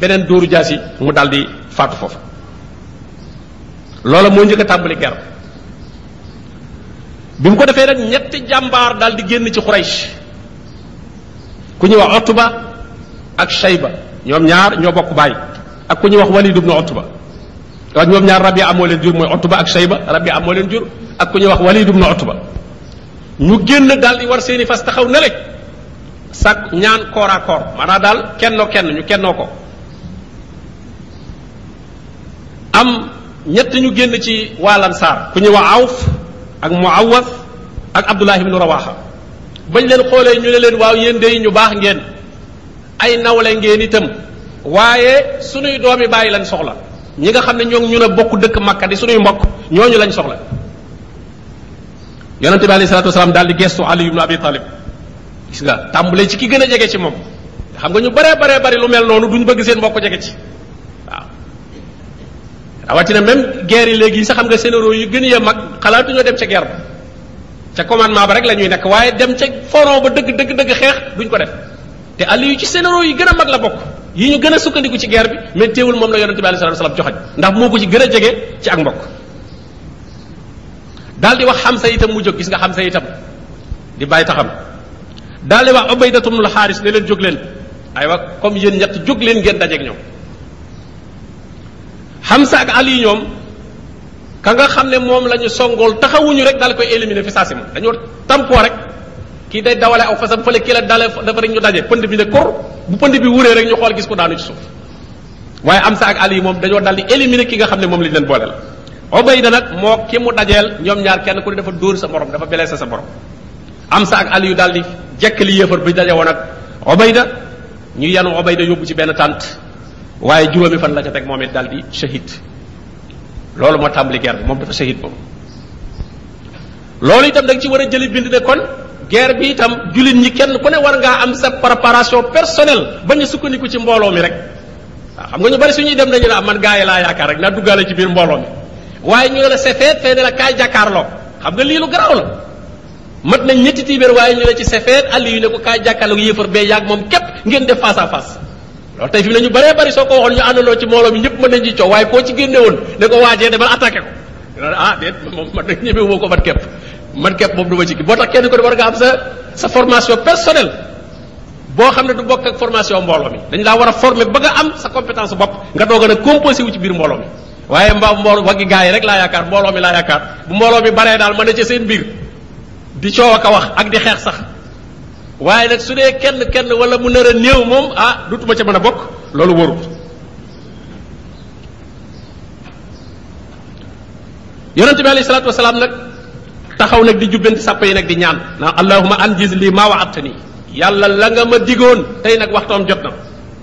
beneen dóoru jaasi mu daal di faatu foofu loola moo njëkk a tàmbali ger bi mu ko defee nag ñetti jàmbaar daal di génn ci Quraysh ku ñuy wax Utba ak Shayba ñoom ñaar ñoo bokk baay ak ku ñuy wax Walid ibn Utba waaw ñoom ñaar Rabi'a moo leen jur mooy Utba ak Shayba Rabi'a moo leen jur ak ku ñuy wax Walid ibn Utba ñu génn daal di war seeni fas taxaw ne le sàkk ñaan koor à koor maanaam daal kennoo kenn ñu kennoo ko am ñett ñu génn ci waa lansaar ku ñuy wax awf ak muawwas ak abdullah ibnu rawaxa bañ leen xoolee ñu ne leen waaw yéen day ñu baax ngeen ay nawle ngeen itam waaye sunuy doomi bàyyi lañ soxla ñi nga xam ne ñoom ñu ne bokk dëkk makka di sunuy mbokk ñooñu lañ soxla yonente bi alayhi salatu wasalaam daal di gestu ali ibnu abi talib gis nga tàmbalee ci ki gën a jege ci moom xam nga ñu baree baree bari lu mel noonu duñ bëgg seen mbokk jege ci waaw rawatina même guerre yi léegi sax xam nga généraux yu gën a mag xalaatuñoo dem ca guerre ba ca commandement ba rek la ñuy nekk waaye dem ca foron ba dëgg dëgg dëgg xeex duñ ko def te àll yu ci généraux yi gën a mag la bokk yi ñu gën a sukkandiku ci guerre bi mais teewul moom la yonente bi alei salatu salaam joxañ ndax moo ko ci gën a jege ci ak mbokk daal di wax xam sa itam mu jóg gis nga xam sa itam di bàyyi taxam daal di wax ubaydatum lu xaaris ne leen jóg leen aywa comme yéen ñett jóg leen ngeen dajeeg ñoom Hamza ak Ali ñoom ka nga xam ne moom la ñu songool taxawuñu rek daal koy éliminer fi saa si moom dañoo tampoo rek kii day dawale aw fasam fële kii la dale dafa rek ñu daje pënd bi ne kor bu pënd bi wuree rek ñu xool gis ko daanu ci suuf waaye am sa ak ali moom dañoo dal di éliminer ki nga xam ne moom lañ leen booleel obayda nag moo ki mu dajeel ñoom ñaar kenn ku ne dafa dóor sa morom dafa blessé sa morom Amsa ak Aliyu daal di jekkali yéefar bi daje woon ak Obayda ñu yanu Obayda yóbbu ci benn tànt waaye juróomi fan la ca teg moom it daal di shahid loolu moo tàmbali guerre bi moom dafa shahid moom loolu itam da ci war a jëli bind ne kon guerre bi itam jullit ñi kenn ku ne war ngaa am sa préparation personnelle bañ a sukkandiku ci mbooloo mi rek waaw xam nga ñu bari suñuy dem dañu ne am ah, man gaa yi laa yaakaar rek naa duggaale ci biir mbooloo mi waaye ñu ne la c'est fait fee ne la kaay jàkkaarloo xam nga lii lu garaaw la mat nañ ñetti tiibeer waaye ñu ne ci sefeet àll yu ne ko kaay jàkkaarloog yéefar bee yàgg moom képp ngeen def face à face loolu tey fi mu ne ñu bëree bëri soo ko waxoon ñu àndandoo ci mbooloo mi ñëpp mën nañ ci coow waaye koo ci génne woon ne ko waajee demal attaqué ko loolu ah déet moom man nag ñeme woo ko man képp man képp moom du ma ci gi boo tax kenn ko ne war nga am sa sa formation personnelle boo xam ne du bokk ak formation mbooloo mi dañ laa war a former ba nga am sa compétence bopp nga doog a nag composé wu ci biir mbooloo mi waaye mbaa mbooloo waggi gaa yi rek laa yaakaar mbooloo mi laa yaakaar bu mbooloo mi baree daal ma ne ca seen biir di coow ak a wax ak di xeex sax waaye nag su dee kenn kenn wala mu nar a néew moom ah dutuma ca mën a bokk loolu wóorul yonente bi alayhi salaatu wasalaam nag taxaw nag di jubbanti sàpp yi nag di ñaan naa allahuma anjiz lii maa waatani yàlla la nga ma digoon tey nag waxtoom jot na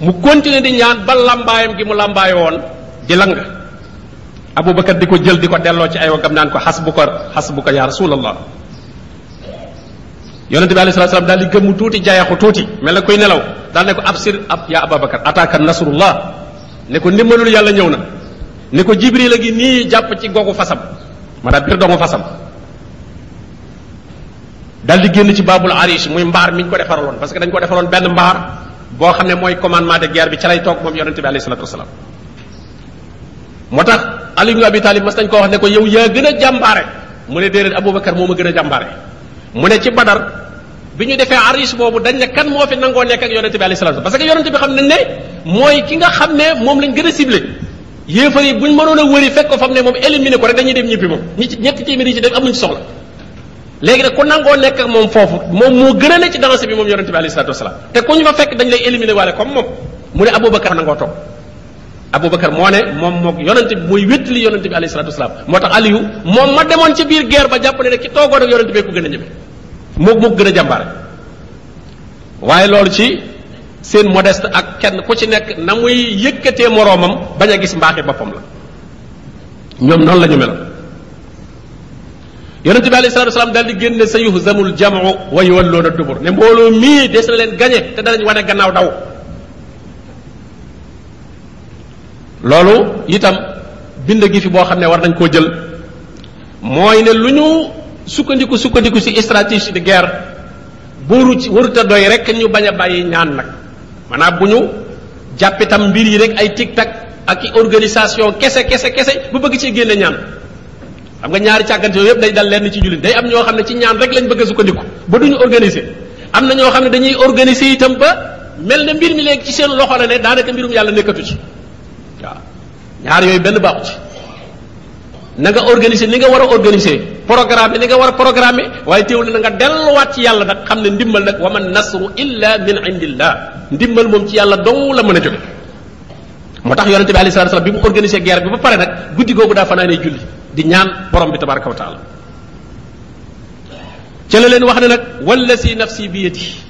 mu continuer di ñaan ba làmbaayam gi mu làmbaay woon di lang abubakar di ko jël di ko delloo ci ay wagam naan ko xas bu ko xas bu ko yaa rasulallah yonente bi alayhi salaam daal di gëmm tuuti jayaxu tuuti mel na koy nelaw daal ne ko absir ab yaa ababakar ataaka nasrullah ne ko ndimbalul yàlla ñëw na ne ko jibril a ngi nii jàpp ci googu fasam maanaam biir doomu fasam dal di génn ci baabul arish muy mbaar mi ñu ko defaraloon parce que dañ ko defaraloon benn mbaar boo xam ne mooy commandement de guerre bi ca lay toog moom yonente bi alayhi salatu wasalaam moo tax ali ibn abi talib mas nañ ko wax ne ko yow yaa gën a jàmbaare mu ne déedéet aboubacar moo ma gën a jàmbaare mu ne ci badar bi ñu defee arish boobu dañ ne kan moo fi nangoo nekk ak yonente bi alayhi salatu parce que yonente bi xam nañ ne mooy ki nga xam ne moom lañ gën a ciblé yéefar yi buñ mënoon a wëri fekk ko fam ne moom éliminé ko rek dañuy dem ñibbi moom ñi ci ñetti téeméer yi ci def amuñ ci soxla léegi nag ku nangoo nekk ak moom foofu moom moo gën a ne ci danse bi moom yonente bi alayhi salatu wasalaam te ku ñu fa fekk dañ lay éliminé waale comme moom mu ne aboubacar nangoo toog aboubacar moo ne moom moog yonente bi mooy wéttali yonente bi alayhi salatu wasalaam moo tax aliyu moom ma demoon ci biir guerre ba jàpp ne ne ki toogoon ak yonente bee ko gën a ñeme moo moo ko gën a jàmbaare waaye loolu ci seen modeste ak kenn ku ci nekk na muy yëkkatee moroomam bañ a gis mbaaxi boppam la ñoom noonu la ñu mel yonent bi alayhi salaatu wasalaam daal di génne sa yuhzamul jamu wa yuwalloona dubur ne mbooloo mii des na leen gañe te danañ wane gannaaw daw loolu itam bind gi fi boo xam ne war nañ koo jël mooy ne lu ñu sukkandiku sukkandiku ci stratégie de guerre booru ci waruta doy rek ñu bañ a bàyyi ñaan nag maanaam bu ñu jàpp itam mbir yi rek ay tic tac ak i organisation kese kese kese bu bëgg ci génne ñaan xam nga ñaari càggante yooyu yëpp day dal lenn ci jullit day am ñoo xam ne ci ñaan rek lañ bëgg a sukkandiku ba duñu organiser am na ñoo xam ne dañuy organiser itam ba mel na mbir mi léegi ci seen loxo la ne daanaka mbirum yàlla nekkatu ci waaw ñaar yooyu benn baaxu ci na nga organiser ni nga war a organiser programme ni nga war a programme waaye teewul na nga delluwaat ci yàlla nag xam ne ndimbal nag wa man nasru illa min indillah ndimbal moom ci yàlla dong la mën a jóge moo tax yonente bi alayhi salatu wasallam bi mu organiser guerre bi ba pare nag guddi googu daa fanaanee julli di ñaan borom bi tabaraka wa taala ca la leen wax ne nag wala si nafsi bi yadi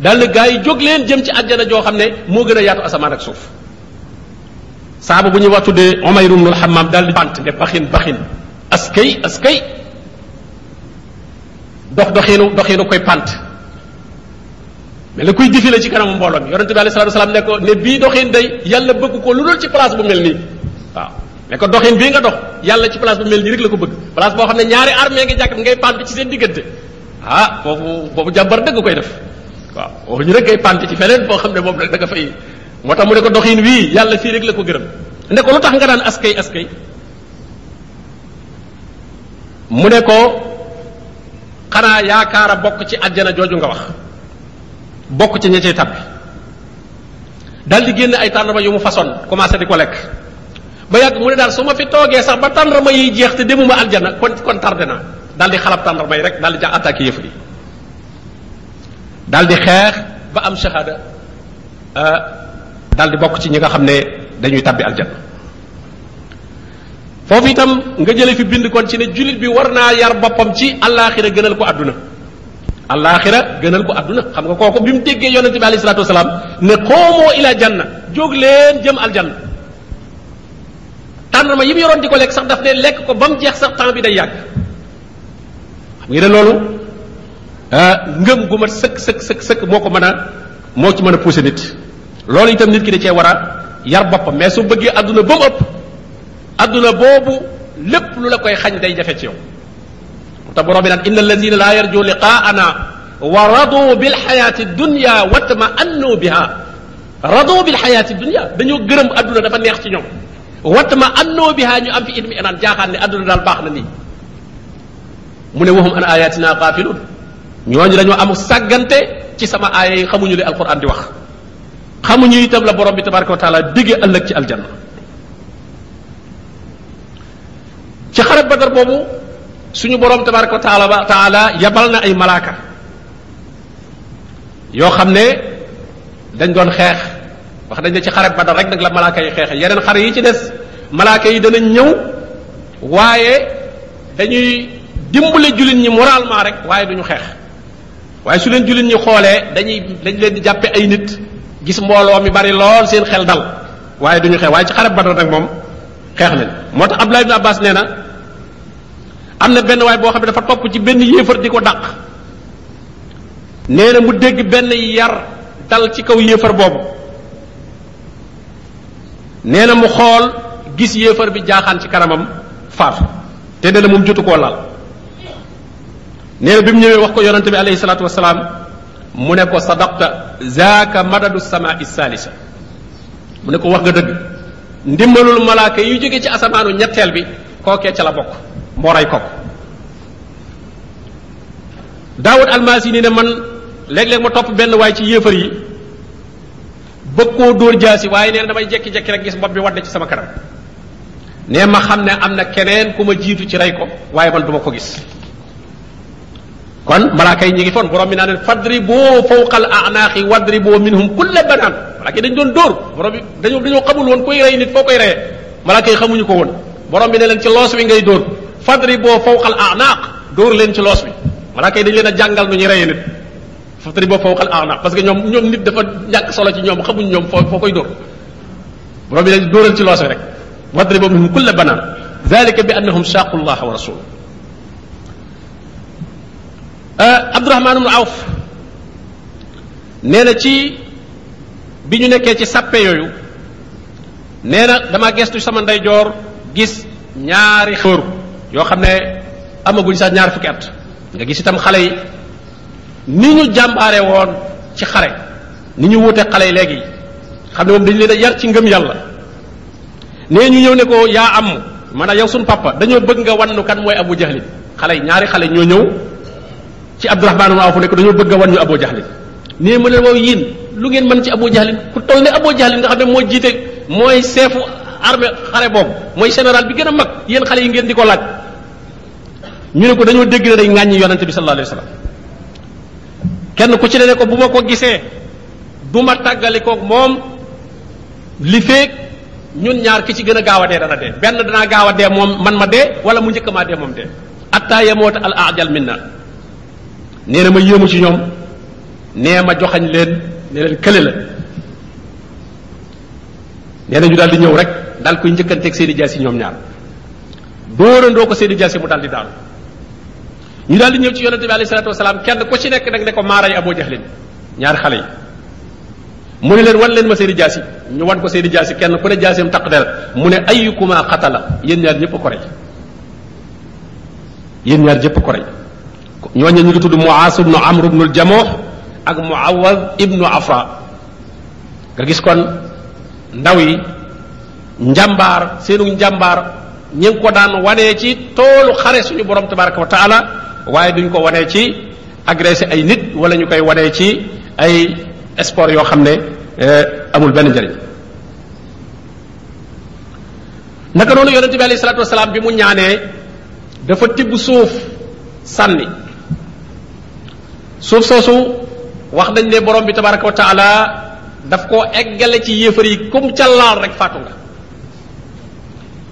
daal na gaa yi jóg leen jëm ci àjjana joo xam ne moo gën a yaatu asamaan ak suuf saaba bu ñuy wax tuddee Umayr ibnul Hammaam daal di bant ne baxin baxin askay askay dox doxiinu doxiinu koy pant mel na kuy défilé ci kanamu mbooloo mi yonente bi alayhi salaatu salaam ne ko ne bii doxiin day yàlla bëgg ko lu dul ci place bu mel nii waaw ne ko doxiin bii nga dox yàlla ci place bu mel nii rek la ko bëgg place boo xam ne ñaari armée ngi jàkk ngay pant ci seen diggante ah foofu boobu jàmbar dëgg koy def waaw waxuñu rek ngay pànti ci feneen boo xam ne moom nag da nga fay moo tax mu ne ko doxin wii yàlla fii rek la ko gërëm ne ko lu tax nga daan askay askay mu ne ko xanaa yaakaar a bokk ci àjjana jooju nga wax bokk ci ña cay tàbbi daal di génn ay tàndarma yu mu façon commencé di ko lekk ba yàgg mu ne daal su ma fi toogee sax ba tàndarma yi jeex te demuma aljana kon kon tardé naa daal di xalab tàndarma yi rek daal di jax attaqué yëf yi daal di xeex ba am shahada euh, daal di bokk ci ñi nga xam ne dañuy tabbi aljana foofu itam nga jële fi bind kon ci ne jullit bi war naa yar boppam ci àllaaxira gënal ko àdduna àllaaxira gënal ko àdduna xam nga kooku bi mu déggee yonente bi alayhi salaatu wasalaam ne xoomoo ila janna jóg leen jëm aljanna tàndarma yi mu yoroon di ko lekk sax daf ne lekk ko ba mu jeex sax temps bi day yàgg xam nga ne loolu ah, ngëm gu mat sëkk sëkk sëkk sëkk moo ko mën a moo ci mën a poussé nit loolu itam nit ki da cee war a yar boppam mais su bëggee àdduna ba mu ëpp àdduna boobu lépp lu la koy xañ day jafe ci yow te borom bi naan inna alladina laa yarju liqaana wa radu bilxayaati dunya watma annu biha rado bil xayaati dunia dañoo gërëm adduna dafa neex ci ñoom wat ma annoo bihaa ñu am fi idmi inaan jaaxaan ne adduna daal baax na nii mu ne waxum an ayatina xaafiluun ñooñu dañoo am sàggante ci sama aaya yi xamuñu li alquran di wax xamuñu itam la borom bi tabaraka wa taala digge ëllëg ci aljanna ci xarab badar boobu suñu borom tabaraka wa taala ba taala yabal na ay malaaka yoo xam ne dañ doon xeex wax dañ ne ci xare Badar rek nag la malaaka yi xeexe yeneen xare yi ci des malaaka yi danañ ñëw waaye dañuy dimbale jullit ñi moralement rek waaye duñu xeex waaye su leen jullit ñi xoolee dañuy dañ leen di jàppe ay nit gis mbooloo mi bari lool seen xel dal waaye duñu xeex waaye ci xare Badar nag moom xeex nañ moo tax Abdullah ibn Abbas nee na am na benn waay boo xam ne dafa topp ci benn yéefar di ko dàq nee na mu dégg benn yar dal ci kaw yéefar boobu nee na mu xool gis yéefar bi jaaxaan ci kanamam faatu te nee na moom jotu koo laal nee na bi mu ñëwee wax ko yonante bi alayhi salaatu wasalaam mu ne ko sadaqta zaaka madadu sama isaalisa mu ne ko wax nga dëgg ndimbalul malaaka yu jóge ci asamaanu ñetteel bi kookee ca la bokk moo rey kooku daawud almaasi ni ne man léeg-léeg ma topp benn waay ci yéefar yi bëgg koo dóor jaasi waaye nee na damay jekki-jekki rek gis bopp bi wadde ci sama kanam nee ma xam ne am na keneen ku ma jiitu ci rey ko waaye man duma ko gis kon malaaka yi ñu ngi foon borom bi naa leen fadribu fawqa al a'naaqi wadribu minhum kulla banaan malaaka yi dañ doon dóor borom bi dañoo dañoo xamul woon kuy rey nit foo koy reyee malaaka yi xamuñu ko woon borom bi ne leen ci loos wi ngay dóor fadribu fawqa al a'naaq dóor leen ci loos wi malaaka yi dañ leen a jàngal nu ñuy reyee nit fadribu fawqa al a'naaq parce que ñoom ñoom nit dafa ñàkk solo ci ñoom xamuñ ñoom foo foo koy dóor borom bi ne dóoral ci loos wi rek wadribu minhum kulla banaan dalika bi annahum shaaqu llaha wa rasulahu euh, Abdurahmaan ibnu Awf nee na ci bi ñu nekkee ci sàppe yooyu nee na dama gestu sama ndeyjoor gis ñaari xóor yoo xam ne amaguñ sax ñaar fukki at nga gis itam xale yi ni ñu jàmbaare woon ci xare ni ñu wuute xale yi léegi xam ne moom dañ leen a yar ci ngëm yàlla nee ñu ñëw ne ko yaa am maanaam yow suñu papa dañoo bëgg nga wan nu kan mooy abu jahlin xale yi ñaari xale ñoo ñëw ci abdurahmaan ibn awf ne ko dañoo bëgg nga wan ñu abu jahlin nee mu ne waaw yéen lu ngeen mën ci abu jahlin ku toll ne abu jahlin nga xam ne moo jiite mooy seefu armée xare boobu mooy général bi gën a mag yéen xale yi ngeen di ko laaj ñu ne ko dañoo dégg ne day ŋàññi yonante bi sallallahu alayhi wa sallam kenn ku ci ne ne ko bu ma ko gisee du ma tàggalikoog moom li feeg ñun ñaar ki ci gën a gaaw a dee dana dee benn danaa gaaw a dee moom man ma dee wala mu njëkk maa dee moom dee attaa yemoota al ajal minna nee na ma yéemu ci ñoom nee ma joxañ leen ne leen kële la nee na ñu daal di ñëw rek daal koy njëkkanteeg seeni jaas yi ñoom ñaar dóorandoo ko seeni jaas yi mu daal di daanu ñu daal di ñëw ci yonente bi alayhi salaatu wasalaam kenn ku ci nekk nag ne ko maaray aboo jaxlin ñaari xale yi mu ne leen wan leen ma seeni jaasi ñu wan ko seeni jaasi kenn ku ne jaaseem taq deret mu ne ayyukuma qatala yéen ñaar ñëpp ko rey yéen ñaar ñëpp ko rey ñooñu ñu ngi tudd Muaas ibnu Amr ibnu Jamuh ak Muawaz ibnu Afra nga gis kon ndaw yi njàmbaar seenu njàmbaar ñi ngi ko daan wanee ci toolu xare suñu borom tabaraka wa taala waaye duñ ko wanee ci agressé ay nit wala ñu koy wadee ci ay sport yoo xam ne eh, amul benn njëriñ naka noonu yonente bi alayhi salaatu wasalaam bi mu ñaanee dafa tibb suuf sànni suuf soosu wax dañ ne borom bi tabaraka wa taala daf koo eggale ci yéefar yi comme ca laal rek faatu nga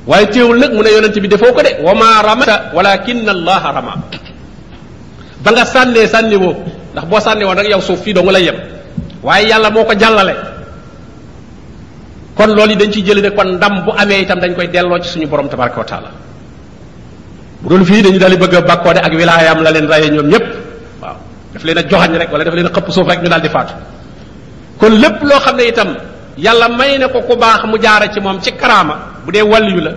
waaye téewul nag mu ne yonent bi defoo ko de wa ma ramata walakin allaha rama ba nga sànnee sànni woo ndax boo sànni woon rek yow suuf fii dong lay yem waaye yàlla moo ko jàllale kon loolu yi dañ ciy jëlee ne kon ndam bu amee itam dañ koy delloo ci suñu borom tabaraka wa taala bu dul fii dañu daal di bëgg a bàkkoo de ak wilaayam la leen rayee ñoom ñëpp waaw daf leen a joxañ rek wala daf leen a xëpp suuf rek ñu daal di faatu kon lépp loo xam ne itam yàlla may na ko ku baax mu jaara ci moom ci karaama bu dee wàlliyu la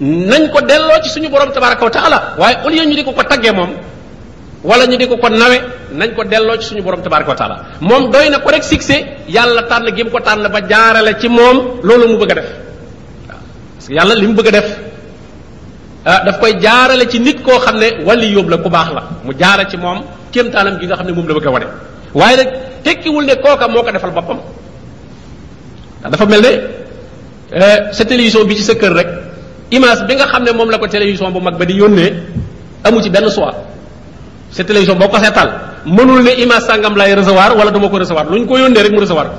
nañ ko delloo ci suñu borom tabaraka wa taala waaye au lieu ñu di ko ko taggee moom wala ñu di ko ko nawe nañ ko delloo ci suñu borom tabaraka wa taala moom doy na ko rek succès yàlla tànn gi mu ko tànn ba jaarale ci moom loolu mu bëgg a def parce que yàlla li mu bëgg a def ah, daf koy jaarale ci nit koo xam ne wali yóbbu la ku baax la mu jaara ci moom kéemtaanam gi nga xam ne moom la bëgg a wane waaye nag tekkiwul ne kooka moo ko defal boppam dafa mel ne euh, sa télévision bi ci sa kër rek image bi nga xam ne moom la ko télévision bu mag ba di yónnee amu ci benn choix sa télévision boo ko seetal mënul ne image sàngam lay recevoir wala duma ko recevoir lu ñu ko yónnee rek mu recevoir ko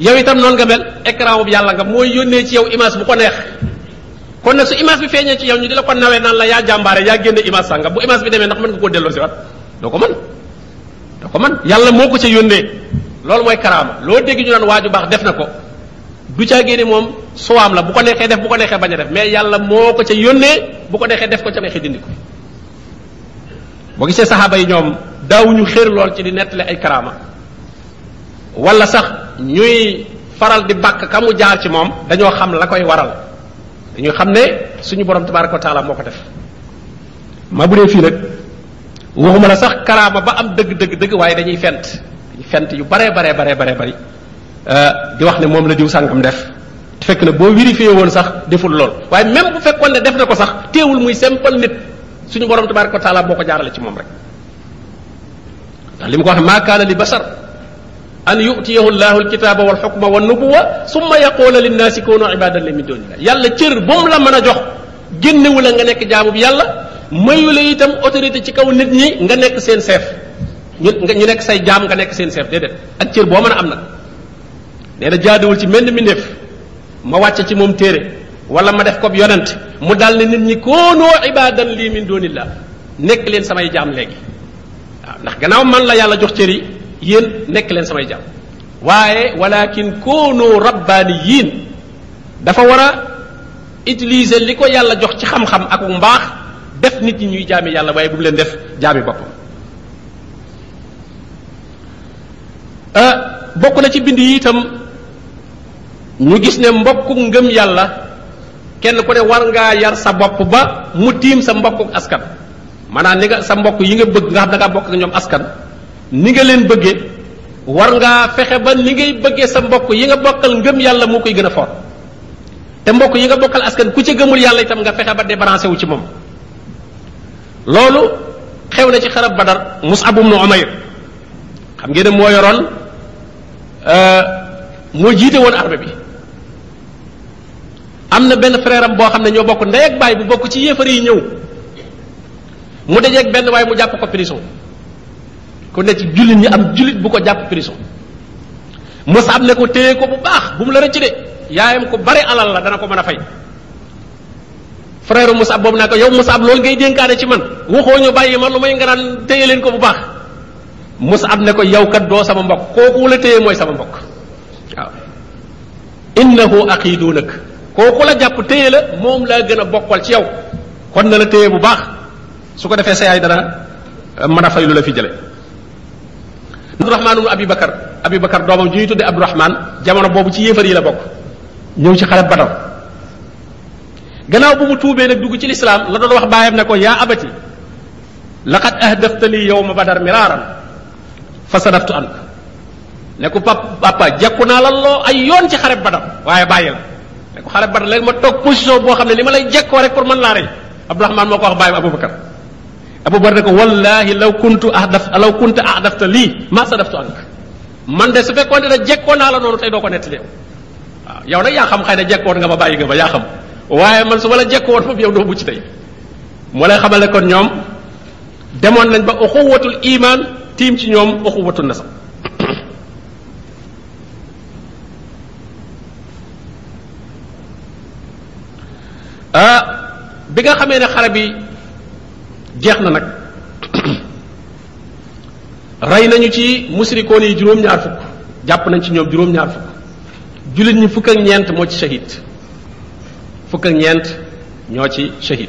yow itam noonu nga mel écran bu yàlla nga mooy yónnee ci yow image bu ko neex kon nag su image bi feeñee ci yow ñu di la ko nawee naan la yaa jàmbaare yaa génne image sàngam bu image bi demee ndax mën nga koo delloo si waat doo ko mën da ko man yàlla moo ko ca yónnee loolu mooy karaama loo dégg ñu naan waaju baax def na ko du caa génne moom suwaam la bu ko neexee def bu ko neexee bañ a def mais yàlla moo ko ca yónnee bu ko neexee def ko ca neexee dindi ko boo gisee saxaaba yi ñoom daawuñu xér lool ci di nettali ay karaama wala sax ñuy faral di bàkk ka mu jaar ci moom dañoo xam la koy waral dañuy xam ne suñu borom tabaraka wa taala moo ko def ma bu dee fii nag waxuma la sax karaama ba am dëgg dëgg dëgg waaye dañuy fent dañuy fent yu baree baree baree baree bari euh, di wax ne moom la diw sàngam def fekk na boo vérifié woon sax deful lool waaye même bu fekkoon ne def na ko sax teewul muy simple nit suñu borom tabaraka wa taala moo ko jaarale ci moom rek ndax li mu ko wax maa kaana li basar an yutiyahu llahu alkitaba wal xukma wa nubuwa summa yaqula linnaasi kunu ibadan li min dunillah yàlla cër bu mu la mën a jox génnewu la nga nekk jaamu bi yàlla mayu la itam autorité ci kaw nit ñi nga nekk seen chef ñu ñu nekk say jaam nga nekk seen chef déedéet ak cër boo mën a am nag nee na jaaduwul ci menn mbindeef ma wàcce ci moom téere wala ma def ko yonent mu dal ne nit ñi koonoo ibadan lii min dunillah nekk leen samay jaam léegi waaw ndax gannaaw man la yàlla jox cër yi yéen nekk leen samay jàmm waaye walakin koonu rabbaaniyiin dafa war a utiliser li ko yàlla jox ci xam-xam ak mbaax def nit ñi ñuy jaami yàlla waaye bu mu leen def jaami boppam euh, bokk na ci bind yi itam ñu gis ne mbokku ngëm yàlla kenn ku ne war ngaa yar sa bopp ba mu tiim sa mbokku askan maanaam ni nga sa mbokk yi nga bëgg nga xam da ngaa bokk ak ñoom askan ni nga leen bëggee war ngaa fexe ba ni ngay bëggee sa mbokk yi nga bokkal ngëm yàlla moo koy gën a fort te mbokk yi nga bokkal askan ku ci gëmul yàlla itam nga fexe ba débranché wu ci moom loolu xew na ci xarab badar Mus'ab ibn Umayr xam ngeen ne moo yoroon moo jiite woon armée bi am na benn frère boo xam ne ñoo bokk ndey ak baay bu bokk ci yéefar yi ñëw mu dajeeg benn waaye mu jàpp ko prison ku ne ci jullit ñi am jullit bu ko jàpp prison Musab ne ko téye ko bu baax bu mu la rëcc de yaayam ko bari alal la dana ko mën a fay frère Musab boobu naa ko yow Musab loolu ngay dénkaane ci man waxoo ñu bàyyi ma lu may nga naan téye leen ko bu baax Musab ne ko yow kat doo sama mbokk kooku la téye mooy sama mbokk waaw innahu aqi duunak kooku la jàpp téye la moom laa gën a bokkal ci yow kon na la téye bu baax su ko defee sa yaay dana euh, mën a fay lu la fi jële abdourahman ibnu abi bakar abi bakar doomam ju ñuy tudde abdourahman jamono boobu ci yéefar yi la bokk ñëw ci xare badar gannaaw bu mu tuubee nag dugg ci lislaam la doon wax baayam ne ko yaa abati laqad ahdaftani yowma badar miraaran fa sadaftu ank ne ko pap papa jekku naa la loo ay yoon ci xare badar waaye bàyyi la ne ko xare badar léegi ma toog position boo xam ne li ma lay jekkoo rek pour mën laa rey abdourahman moo ko wax bàyyi aboubacar aboubacar ne ko wallahi law kuntu ahdaf law kuntu ahdafta lii ma sadaftu ank man de su fekkoon ne jekkoo naa la noonu tey doo ko nettali yow waaw yow nag yaa xam xëy na jekkoon nga ma bàyyi nga ma yaa xam waaye man su ma la jekkoon foofu yow doo mucc tey moo lay xamal ne kon ñoom demoon nañ ba uxuwatul iman tiim ci ñoom uxuwatul nasab ah bi nga xamee ne xare bi jeex na nag rey nañu ci musrikoon yi juróom-ñaar fukk jàpp nañ ci ñoom juróom-ñaar fukk jullit ñi fukk ak ñeent moo ci shahid fukk ak ñeent ñoo ci shahid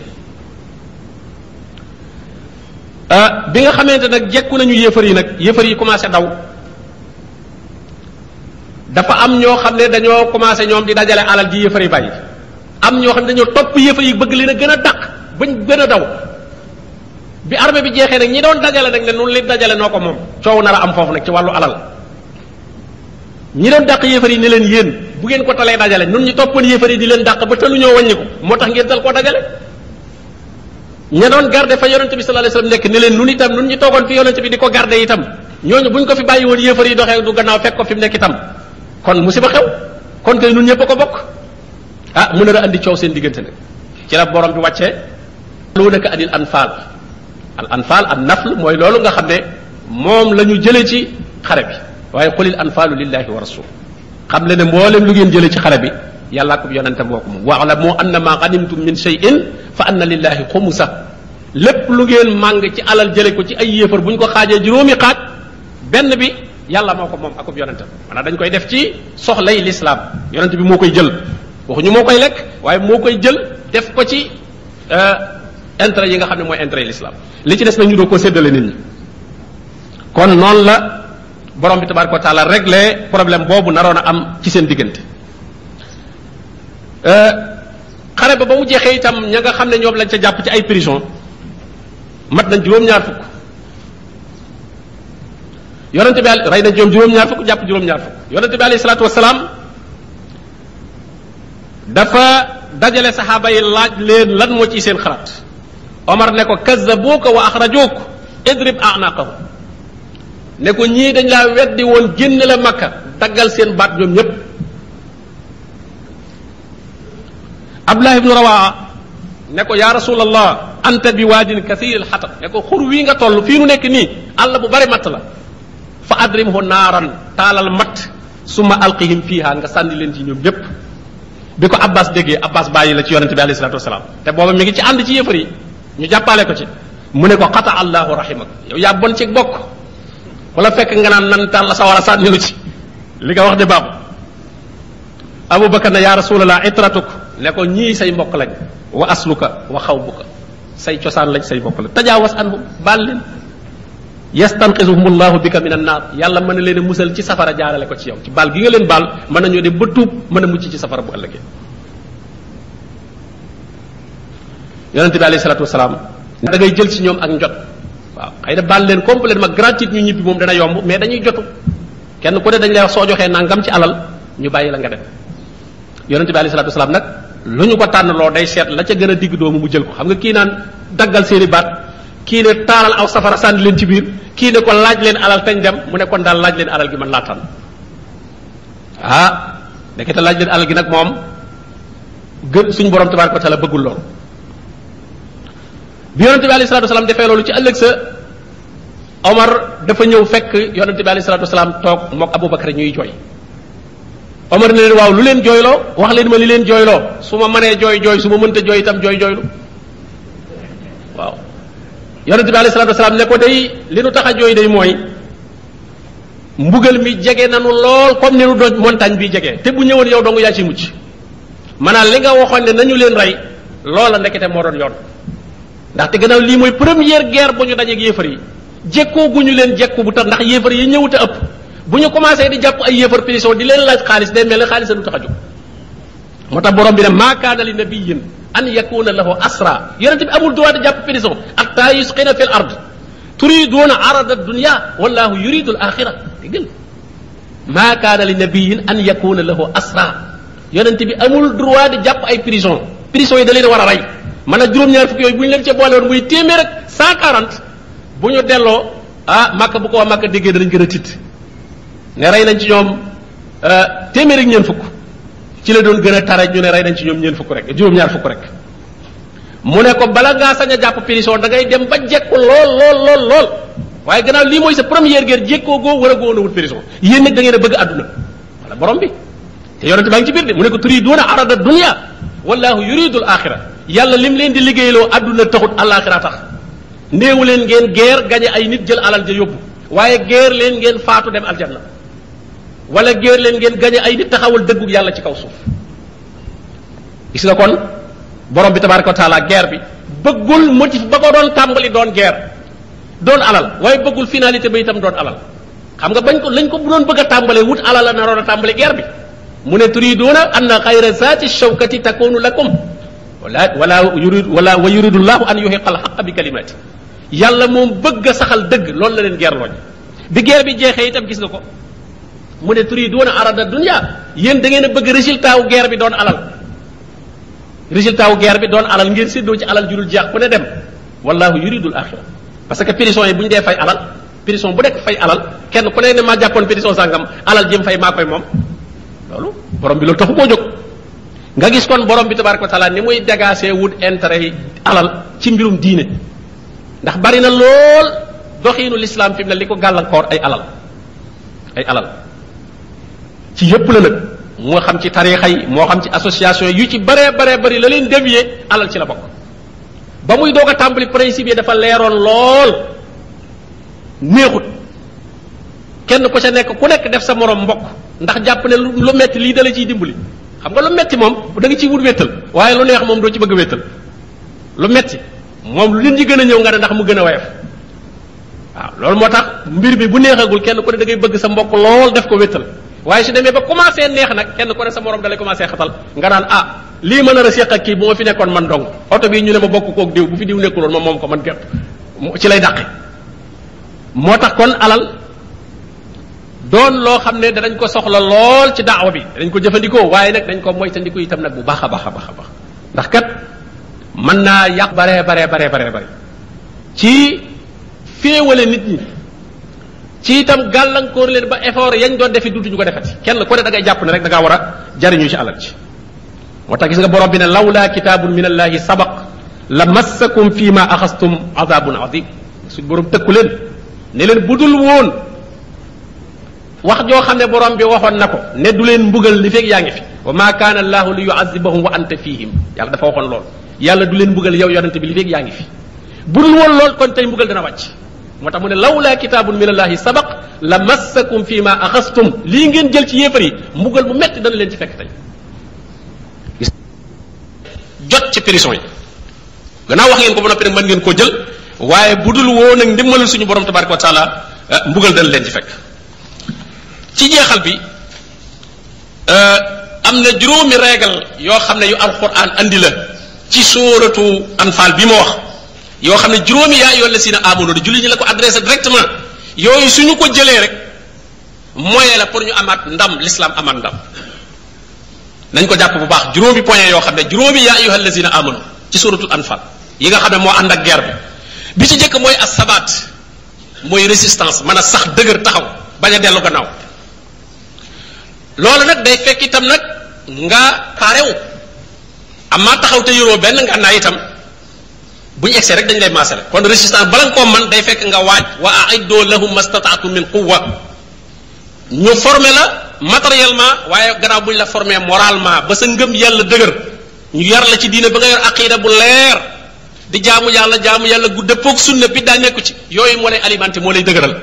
euh, bi nga xamante nag jekku nañu yéefar yi nag yéefar yi commencé daw dafa am ñoo xam ne dañoo commencé ñoom di dajale alal ji yéefar yi bàyyi am ñoo xam ne dañoo topp yéefar yi bëgg leen a gën a dàq bañ gën a daw bi armée bi jeexee nag ñi doon dajale nag ne noonu li dajale noo ko moom coow nar a am foofu nag ci wàllu alal ñi doon dàq yéefar yi ne leen yéen bu ngeen ko talee dajale nun ñu toppoon yéefar yi di leen dàq ba tëlu ñoo wàññi ko moo tax ngeen tal koo dajale ña doon garde fa yonente bi sallallahu alayhi wasallam nekk ne leen nun itam nun ñu toogoon fi yonente bi di ko garde itam ñooñu buñ ko fi bàyyi woon yéefar yi doxee du gannaaw fekk ko fi mu nekk itam kon musiba xew kon kay nun ñëpp a ko bokk ah mu nar a andi coow seen diggante nag ci la borom bi wàccee lu naka anil anfaal al anfaal an nafl mooy loolu nga xam ne moom la ñu jëlee ci xare bi waaye qulil anfaalu lillahi wa rasul xam le ne mboolem lu ngeen jële ci xare bi yàllaa ko yonentam moo ko moom waalamu anna ma ganimtum min shay'in fa anna lillahi xumusa lépp lu ngeen màng ci alal jële ko ci ay yéefar bu ñu ko xaajee juróomi xaaj benn bi yàlla moo ko moom akub yonentam maanaam dañ koy def ci soxlay lislaam yonent bi moo koy jël waxuñu moo koy lekk waaye moo koy jël def ko ci euh, intérêt yi nga xam ne mooy intérêt l'islam li ci des na ñu doo ko séddale nit ñi kon noonu la borom bi tabaraka wa taala réglé problème boobu naroon a am ci seen diggante euh, xare ba ba mu jeexee itam ña nga xam ne ñoom lañ ca jàpp ci ay prison mat nañ juróom-ñaar fukk yonente bi rey nañ ñoom juróom-ñaar fukk jàpp juróom-ñaar fukk yonente bi alayhi salaatu wasalaam dafa dajale saxaaba yi laaj leen lan moo ci seen xalaat Omar ne ko kazzabuuka wa axrajuuk idrib a'naqahum ne ko ñii dañ laa weddi woon génn la makka daggal seen baat ñoom ñépp abdullah ibnu rawaa ne ko yaa rasulallah anta bi waadin kathir al xatab ne ko xur wii nga toll fii nu nekk nii àll bu bari matt la fa adrimhu naaran taalal matt summa alqihim fiiha nga sànni leen ci ñoom ñépp bi ko abbas déggee abbas bàyyi la ci yonente bi alayhi salatu wasalaam te booba mi ngi ci ànd ci yëfar yi ñu jàppale ko ci mu ne ko xata allahu rahimak yow yaa bon ci bokk wala fekk nga naan nan taal la sawara sànni nu ci li nga wax de baabu abu bakar ne yaa rasulallah itratuk ne ko ñii say mbokk lañ wa asluka wa xawbuka say cosaan lañ say mbokk lañ tajaawas anhum baal leen yastanqisuhum allahu bika min annaar yàlla mën na leen a musal ci safara jaarale ko ci yow ci baal gi nga leen baal mën nañoo dem ba tuub mën a mucc ci safara bu ëllëgee yonente bi alayhi salatu wasalaam da ngay jël ci ñoom ak njot waaw xëy na baal leen complètement gratuite ñu ñibbi moom dana yomb mais dañuy jotu kenn ku ne dañ lay wax soo joxee nangam ci alal ñu bàyyi la nga dem yonente bi alayhi salatu wasalaam nag lu ñu ko tànn loo day seet la ca gën a digg doomu mu jël ko xam nga kii naan daggal seeni baat kii ne taalal aw safara sànni leen ci biir kii ne ko laaj leen alal tañ dem mu ne kon daal laaj leen alal gi man laa tànn ah ndekete laaj leen alal gi nag moom gën suñu borom tabaraka wa taala bëggul loolu bi yonente bi alayhi salatu wasalaam defee loolu ci ëllëg sa Omar dafa ñëw fekk yonente bi alayhi salatu wasalaam toog mook Aboubacar ñuy jooy Omar ne leen waaw lu leen jooyloo wax leen ma li leen jooyloo su ma mënee jooy jooy su ma mënta jooy itam jooy jooylu waaw yonente bi alayhi salatu wasalaam ne ko day li nu tax a jooy day mooy mbugal mi jege nanu lool comme ni nu doj montagne bi jege te bu ñëwoon yow dong yaa ci mucc maanaam li nga waxoon ne nañu leen rey loola ndekete moo doon yoon ndaxte gannaaw lii mooy première guerre bu ñu dajeeg yéefar yi jekkoo gu ñu leen jekku bu tax ndax yéefar yi ñëwut a ëpp bu ñu commencé di jàpp ay yéefar prison di leen laaj xaalis day mel ne xaalis a du tax a jóg moo tax borom bi ne maa kaana li nabiyyin an yakuna lahu asra yonente bi amul droit di jàpp prison hatta yusqina fil ard turiduuna arada dunya wallahu yuridu al axira dégg maa kaana li nabiyin an yakuna lahu asra yonent bi amul droit di jàpp ay prison prison yi da leen war a rey man a juróom-ñaar fukki yooyu bu ñu leen ca boole woon muy téeméer ak cent quarante bu ñu delloo ah makka bu ko waa makka déggee danañ gën a tiit ne rey nañ ci ñoom euh, téeméer ak ñeent fukk ci la doon gën a tare ñu ne rey nañ ci ñoom ñeent fukk rek juróom-ñaar fukk rek mu ne ko bala ngaa sañ a jàpp prison da ngay dem ba jekku lool lool lool lool waaye gannaaw lii mooy sa première guerre jekkoo goo war a goo wut prison yéen nag da ngeen a bëgg àdduna wala borom bi te yonente baa ngi ci biir de mu ne ko turiduuna arada dunia wallahu yuridul axira yàlla lim leen di liggéeyloo àdduna taxut alaxira tax néewu leen ngeen guerre gañe ay nit jël alal ja yóbbu waaye guerre leen ngeen faatu dem aljanna wala guerre leen ngeen gañe ay nit taxawal dëggug yàlla ci kaw suuf gis nga kon borom bi tabaraka wa taala guerre bi bëggul motif ba ko doon tàmbali doon guerre doon alal waaye bëggul finalité ba itam doon alal xam nga bañ ko lañ ko doon bëgg a tàmbalee wut alal la naroon a tàmbali guerre bi mu ne turiduuna anna xayra zaati shawkati takunu lakum wala wala yurid wala wa yuridu llahu an yuhiqa alxaqa bi kalimati yàlla moom bëgg a saxal dëgg loolu la leen guerre looñ bi guerre bi jeexee itam gis nga ko mu ne turi doona arada dunya yéen da ngeen a bëgg résultat wu guerre bi doon alal résultat wu guerre bi doon alal ngeen séddoo ci alal jurul jeex ku ne dem wallahu yuridul axira parce que prison yi bu ñu dee fay alal prison bu nekk fay alal kenn ku ne ne maa jàppoon prison sàngam alal jëm fay maa koy moom loolu borom bi loolu taxu koo jóg nga gis kon borom bi tabaraka wa taala ni muy dégaasee wut intérêt yi alal ci mbirum diine ndax bari na lool doxiinu l'islam fi mu ne li ko gàllankoor ay alal ay alal ci yépp la nag moo xam ci tariixa yi moo xam ci association yu ci baree baree bari la leen dévier alal ci la bokk ba muy doog a tàmbali principe yi dafa leeroon lool neexut kenn ku ca nekk ku nekk def sa moroom mbokk ndax jàpp ne lu metti lii dala ciy dimbali xam nga lu metti moom da nga ciy wut wéttal waaye lu neex moom doo ci bëgg wéttal lu metti moom lu nit ñi gën a ñëw nga ne ndax mu gën a woyof waaw loolu moo tax mbir bi bu neexagul kenn ku ne da ngay bëgg sa mbokk lool def ko wéttal waaye su demee ba commencé neex nag kenn ku ne sa morom da lay commencé xatal nga naan ah lii ma nar a séq ak kii bu ma fi nekkoon man dong oto bii ñu ne ma bokk koog diw bu fi diw nekkuloon ma moom ko man képp ci lay dàqe moo tax kon alal doon loo xam ne danañ ko soxla lool ci daawa bi dañ ko jëfandikoo waaye nag dañ ko moytandiku itam nag bu baax a baax a baax a baax ndax kat mën naa yàq baree baree baree baree bare ci féewale nit ñi ci itam gàllankoor leen ba effort yañ doon defi duutuñu ko defati kenn ku ne da ngay jàpp ne rek da ngaa war a jariñu ci alal ci moo tax gis nga borom bi ne lawlaa kitaabun min allaahi sabaq la massakum fii ma axastum azabun azim suñ borom tëkku leen ne leen budul woon wax joo xam ne borom bi waxoon na ko ne du leen mbugal li fekk yaa ngi fi wa maa kaana allaahu li yuazibahum wa anta fihim yàlla dafa waxoon loolu yàlla du leen mbugal yow yonente bi li fekk yaa ngi fi bu dul woon lool kon tey mbugal dana wàcc moo tax mu ne lawlaa kitaabun min allaahi sabaq la massakum fi ma axastum lii ngeen jël ci yéefar yi mbugal bu metti dana leen ci fekk tey jot ci prison yi gannaaw wax ngeen ko ba noppi nag mën ngeen koo jël waaye bu dul woo nag ndimbalul suñu borom tabaraka wa taala eh, mbugal dana leen ci fekk ci jeexal bi eh, am na juróomi régal yoo xam ne yu alquran andi la ci sóoratu anfal bi ma wax yoo xam ne juróomi yaa yoon la si na amono di julli ñi la ko adressé directement yooyu suñu ko jëlee rek moyen la pour ñu amaat ndam l'islam amaat ndam nañ ko jàpp bu baax juróomi point yoo xam ne juróomi yaa ayyuhal lazina amanu ci suratul anfal yi nga xam ne moo ànd ak guerre bi bi ci njëkk mooy asabaat mooy résistance mën a sax dëgër taxaw bañ a dellu gannaaw loolu nag day fekk itam nag nga parew amaa taxaw te yoroo benn ngànnaay itam bu ñu egsee rek dañ lay maasale kon résistance bala nga koo man day fekk nga waaj wa aiddo lahum mastataatu min quwwa ñu formé la matériellement waaye gannaaw bu ñu la formé moralement ba sa ngëm yàlla dëgër ñu yar la ci diine ba nga yor aqida bu leer di jaamu yàlla jaamu yàlla gu dëppoog sunna bi daa nekku ci yooyu moo lay alimenté moo lay dëgëral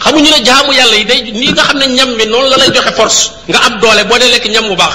xamuñu ne jaamu yàlla yi day nii nga xam ne ñam bi noonu la lay joxe force nga am doole boo dee lekk ñam bu baax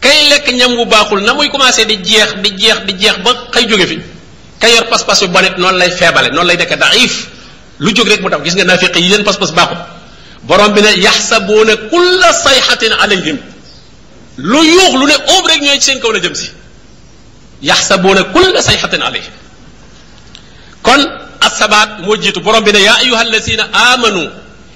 kay lekk ñam wu baaxul na muy commencé di jeex di jeex di jeex ba xëy jóge fi ka yor pas-pas yu bonet noonu lay feebale noonu lay nekk daif lu jóg rek mu daw gis nga naafiq yi leen pas-pas baaxul borom bi ne yaxsabuuna kulla sayxatin alayhim lu yuux lu ne óob rek ñooy ci seen kaw la jëm si yaxsabuuna kulla sayxatin alayhim kon asabaat moo jiitu borom bi ne yaa ayuha allazina amanu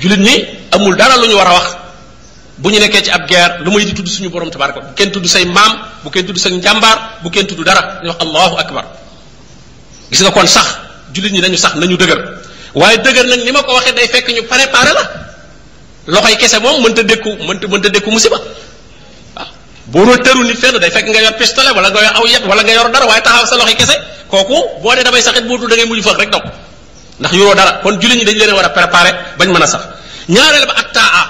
jullit ñi amul dara lu ñu war a wax bu ñu nekkee ci ab guerre lu may di tudd suñu borom tabaraka bu kenn tudd say maam bu kenn tudd sa njàmbaar bu kenn tudd dara ñu wax allahu akbar gis nga kon sax jullit ñi nañu sax nañu dëgër waaye dëgër nag ni ma ko waxee day fekk ñu préparé la loxoy kese moom mënta dékku mënta mënta dékku musiba waaw boo doon tëru nit fenn day fekk nga yor pistolet wala nga yor aw yet wala nga yor dara waaye taxaw sa loxoy kese kooku boo dee damay saxit boo dul da ngay mujj fëx rek daw ndax yoroo dara kon jullit ñi dañ leen war a préparer bañ mën a sax ñaareel ba ak taa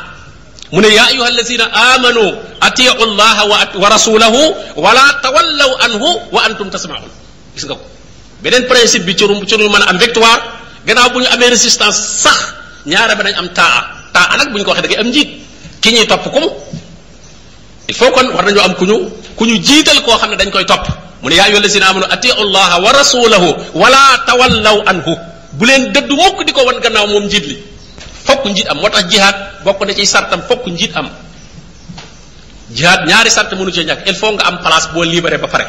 mu ne yaa ayuha alladina amanu atiu llaha wa rasulahu wala tawallaw anhu wa antum tasmaun gis nga ko beneen principe bi ci ru ci ru mën a am victoire gannaaw bu ñu amee résistance sax ñaare ba dañ am taa taa nag bu ñu ko waxee da ngay am njiit ki ñuy topp ko il faut kon war nañu am ku ñu ku ñu jiital koo xam ne dañ koy topp mu ne yaa ayyuha allazina amanu atiu llaha wa rasulahu wala tawallaw anhu bu leen dëddu mukk di ko wan gannaaw moom njiit li fokk njiit am moo tax jihaad bokk na ci sartam fokk njiit am jihaad ñaari sart mënu cee ñàkk il faut nga am place boo libéré ba pare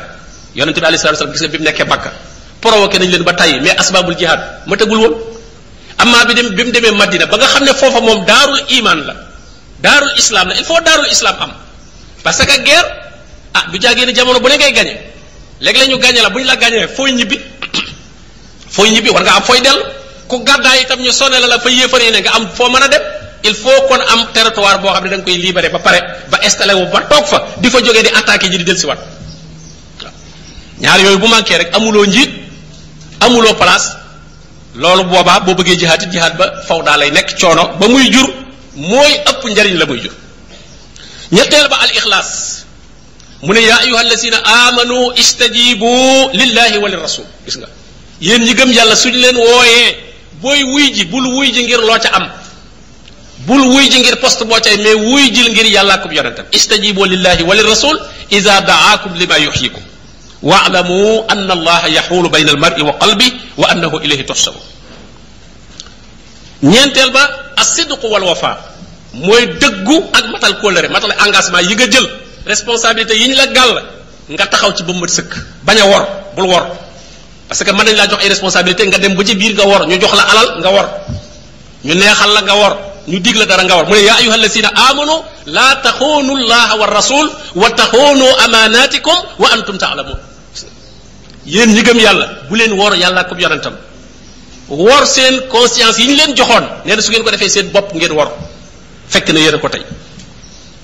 yonente bi alayhi salatu wasallam gis nga bi mu nekkee Makka provoqué nañ leen ba tey mais asbabul jihaad ma tegul woon amaa bi dem bi mu demee Madina ba nga xam ne foofa moom daarul iman la daarul islam la il faut daarul islam am parce que guerre ah du jàggee ni jamono bu ne ngay gañe léegi la ñu gañe la bu ñu la gañee fooy ñibbi fooy ñibbi war nga am fooy dellu ku gàddaay itam ñu sonne la la fa yéefaree ne nga am foo mën a dem il faut kon am territoire boo xam ne da nga koy libéré ba pare ba installé wu ba toog fa di fa jógee di attaqué ji di del si wat ñaar yooyu bu manqué rek amuloo njiit amuloo place loolu boobaa boo bëggee jihaat it jihaat ba faw daa lay nekk coono ba muy jur mooy ëpp njariñ la muy jur ñetteel ba al ixlaas mu ne yaa ayuha alladina amanu istajibu lillahi wa lirasul gis nga yéen ñi gëm yàlla suñ leen wooyee booy wuy ji bul wuy ji ngir loo ca am bul wuy ji ngir poste boo cay mais wuy jil ngir yàlla akub yonentam istajibu lillahi wa lirasul ida daakum lima yuxyikum waalamu anna allaha yaxuulu bayna almari wa qalbi wa annahu ilayhi tuxsabu ñeenteel ba asidqu wal wafa mooy dëggu ak matal kóllëre matal engagement yi nga jël responsabilité yi ñu la gàll nga taxaw ci ba mu mat sëkk bañ a wor bul wor parce que mën nañ laa jox ay responsabilité nga dem ba ci biir nga wor ñu jox la alal nga wor ñu neexal la nga wor ñu dig la dara nga war mu ne yaa ayuha alladina amanu laa taxoonu llaha wa rasul wa taxoonu amanatikum wa antum taalamun yéen ñi gëm yàlla bu leen wor yàlla ko yonentam wor seen conscience yi ñu leen joxoon nee na su ngeen ko defee seen bopp ngeen wor fekk na yéen a ko tey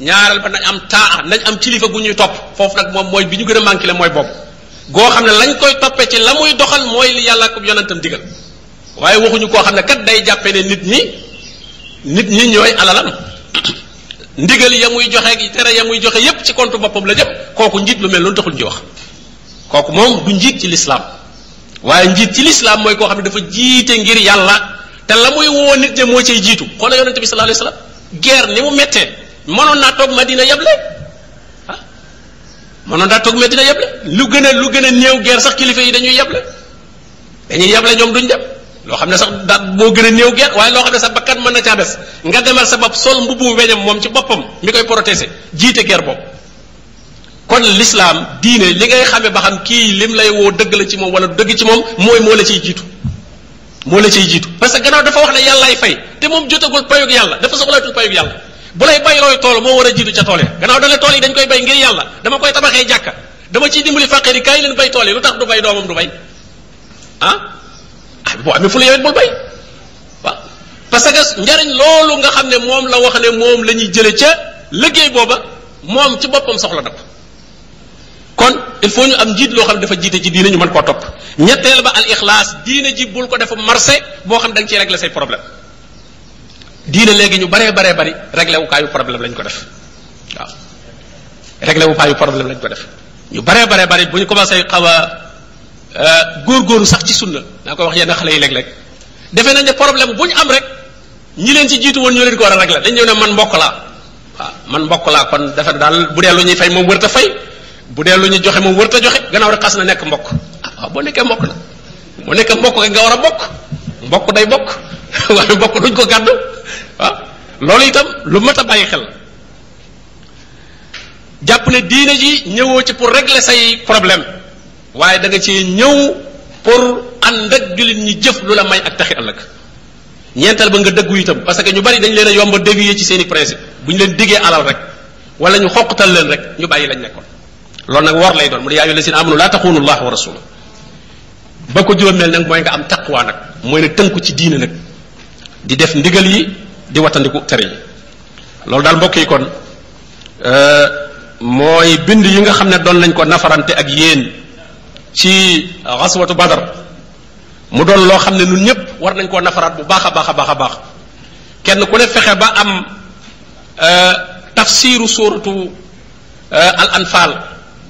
ñaareel ba nañ am taa nañ am kilifa gu ñuy topp foofu nag moom mooy bi ñu gën a manqué la mooy bopp goo xam ne lañ koy toppee ci la muy doxal mooy li yàlla ko yonentam digal waaye waxuñu koo xam ne kat day jàppee ne nit ñi nit ñi ñooy alalam ndigal ya muy joxe gi tere ya muy joxe yépp ci compte boppam la jëm kooku njiit lu mel noonu taxul ñu wax kooku moom du njiit ci lislaam waaye njiit ci lislaam mooy koo xam ne dafa jiite ngir yàlla te la muy woo nit ña moo cay jiitu xoola yonente bi sallallahu alayhi wasallam guerre ni mu méttee mënoon naa toog Madina yeble ah mënoon naa toog Madina yeble lu gën a lu gën a néew guerre sax kilifa yi dañuy yeble dañuy yeble ñoom duñ dem loo xam ne sax da moo gën a néew guerre waaye loo xam ne sax bakkan mën na caa des nga demal sa bopp sol mbubbu weñam moom ci boppam mi koy protéger jiite guerre boobu kon l'islam diine li ngay xamee ba xam kii lim lay woo dëgg la ci moom wala dëgg ci moom mooy moo la ciy jiitu moo la cay jiitu parce que gannaaw dafa wax ne yàllaay fay te moom jotagul payug yàlla dafa soxlaatul payug yàlla bu lay bay looy tool moo war a jiitu ca tool ya gannaaw dana tool yi dañ koy bay ngir yàlla dama koy tabaxee jàkka dama ciy dimbali fàqeer yi kaay leen bay tool yi lu tax du bay doomam du bay ah ah boo amee fu la yowet bul bay waaw parce que njariñ loolu nga xam ne moom la wax ne moom la ñuy jële ca liggéey booba moom ci boppam soxla na ko kon il faut ñu am njiit loo xam dafa jiite ci diine ñu mën koo topp ñetteel ba al ixlaas diine ji bul ko defa marché boo xam da nga ciy régler say problème diine léegi ñu baree baree bari réglé wukaayu problème lañ ko def waaw réglé wukaayu problème lañ ko def ñu baree baree bari bu ñu commencé xaw a euh, góorgóorlu sax ci sunna naa ko wax yenn xale yi léeg-léeg defe nañ ne problème bu ñu am rek ñi leen ci jiitu woon ñoo leen ko war a réglé dañ ñëw ne man mbokk laa waaw man mbokk laa kon dafa daal bu dee lu ñuy fay moom wërta fay bu dee lu ñuy joxe moom wërta joxe gannaaw rek xas na nekk mbokk ah waaw boo nekkee mbokk la boo nekkee mbokk nga war a bokk mbokk day bokk waaye mbokk duñ ko gàddu waaw loolu itam lu mat a bàyyi xel jàpp ne diine ji ñëwoo ci pour régler say problème waaye da nga ci ñëw pour ànd ak jullit ñi jëf lu la may ak taxi ëllëg ñeenteel ba nga dëggu itam parce que ñu bari dañ leen a yomb a dévier ci seeni principe bu ñu leen diggee alal rek wala ñu xoqtal leen rek ñu bàyyi lañ nekkoon loolu nag war lay doon mu ne yaa ayyuhal lazina amanu laa taxuunu allah wa rasula ba ko juróomeel nag mooy nga am taqwa nag mooy ne tënku ci diine nag di def ndigal yi di wattandiku tere yi loolu daal mbokk yi kon euh, mooy bind yi nga xam ne doon nañ ko nafarante ak yéen ci xaswatu badar mu doon loo xam ne ñun ñëpp war nañ koo nafaraat bu baax a baax a baax a baax kenn ku ne fexe ba am euh, tafsiru suuratu euh, al anfal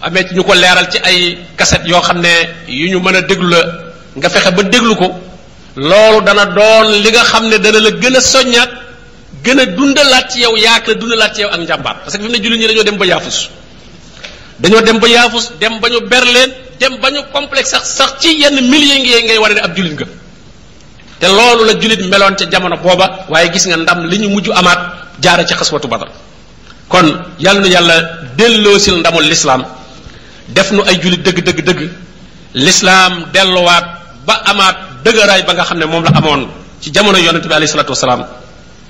amee ci ñu ko leeral ci ay kaset yoo xam ne yu ñu mën a déglu la nga fexe ba déglu ko loolu dana doon li nga xam ne dana la gën a soññaat gën a dundalaat ci yow yaak la dundalaat ci yow ak njàmbaar parce que fi mu ne jullit ñi dañoo dem ba yaafus dañoo dem ba yaafus dem ba ñu ber leen dem ba ñu complexe sax sax ci yenn milliers ngi ngay war ne ab jullit nga te loolu la jullit meloon ca jamono booba waaye gis nga ndam li ñu mujj amaat jaara ci xaswatu badar kon yàlla nu yàlla delloosil ndamul lislaam def nu ay jullit dëgg dëgg dëgg lislaam delluwaat ba amaat dëgëraay ba nga xam ne moom la amoon ci jamono yonente bi alayhi salatu wasalaam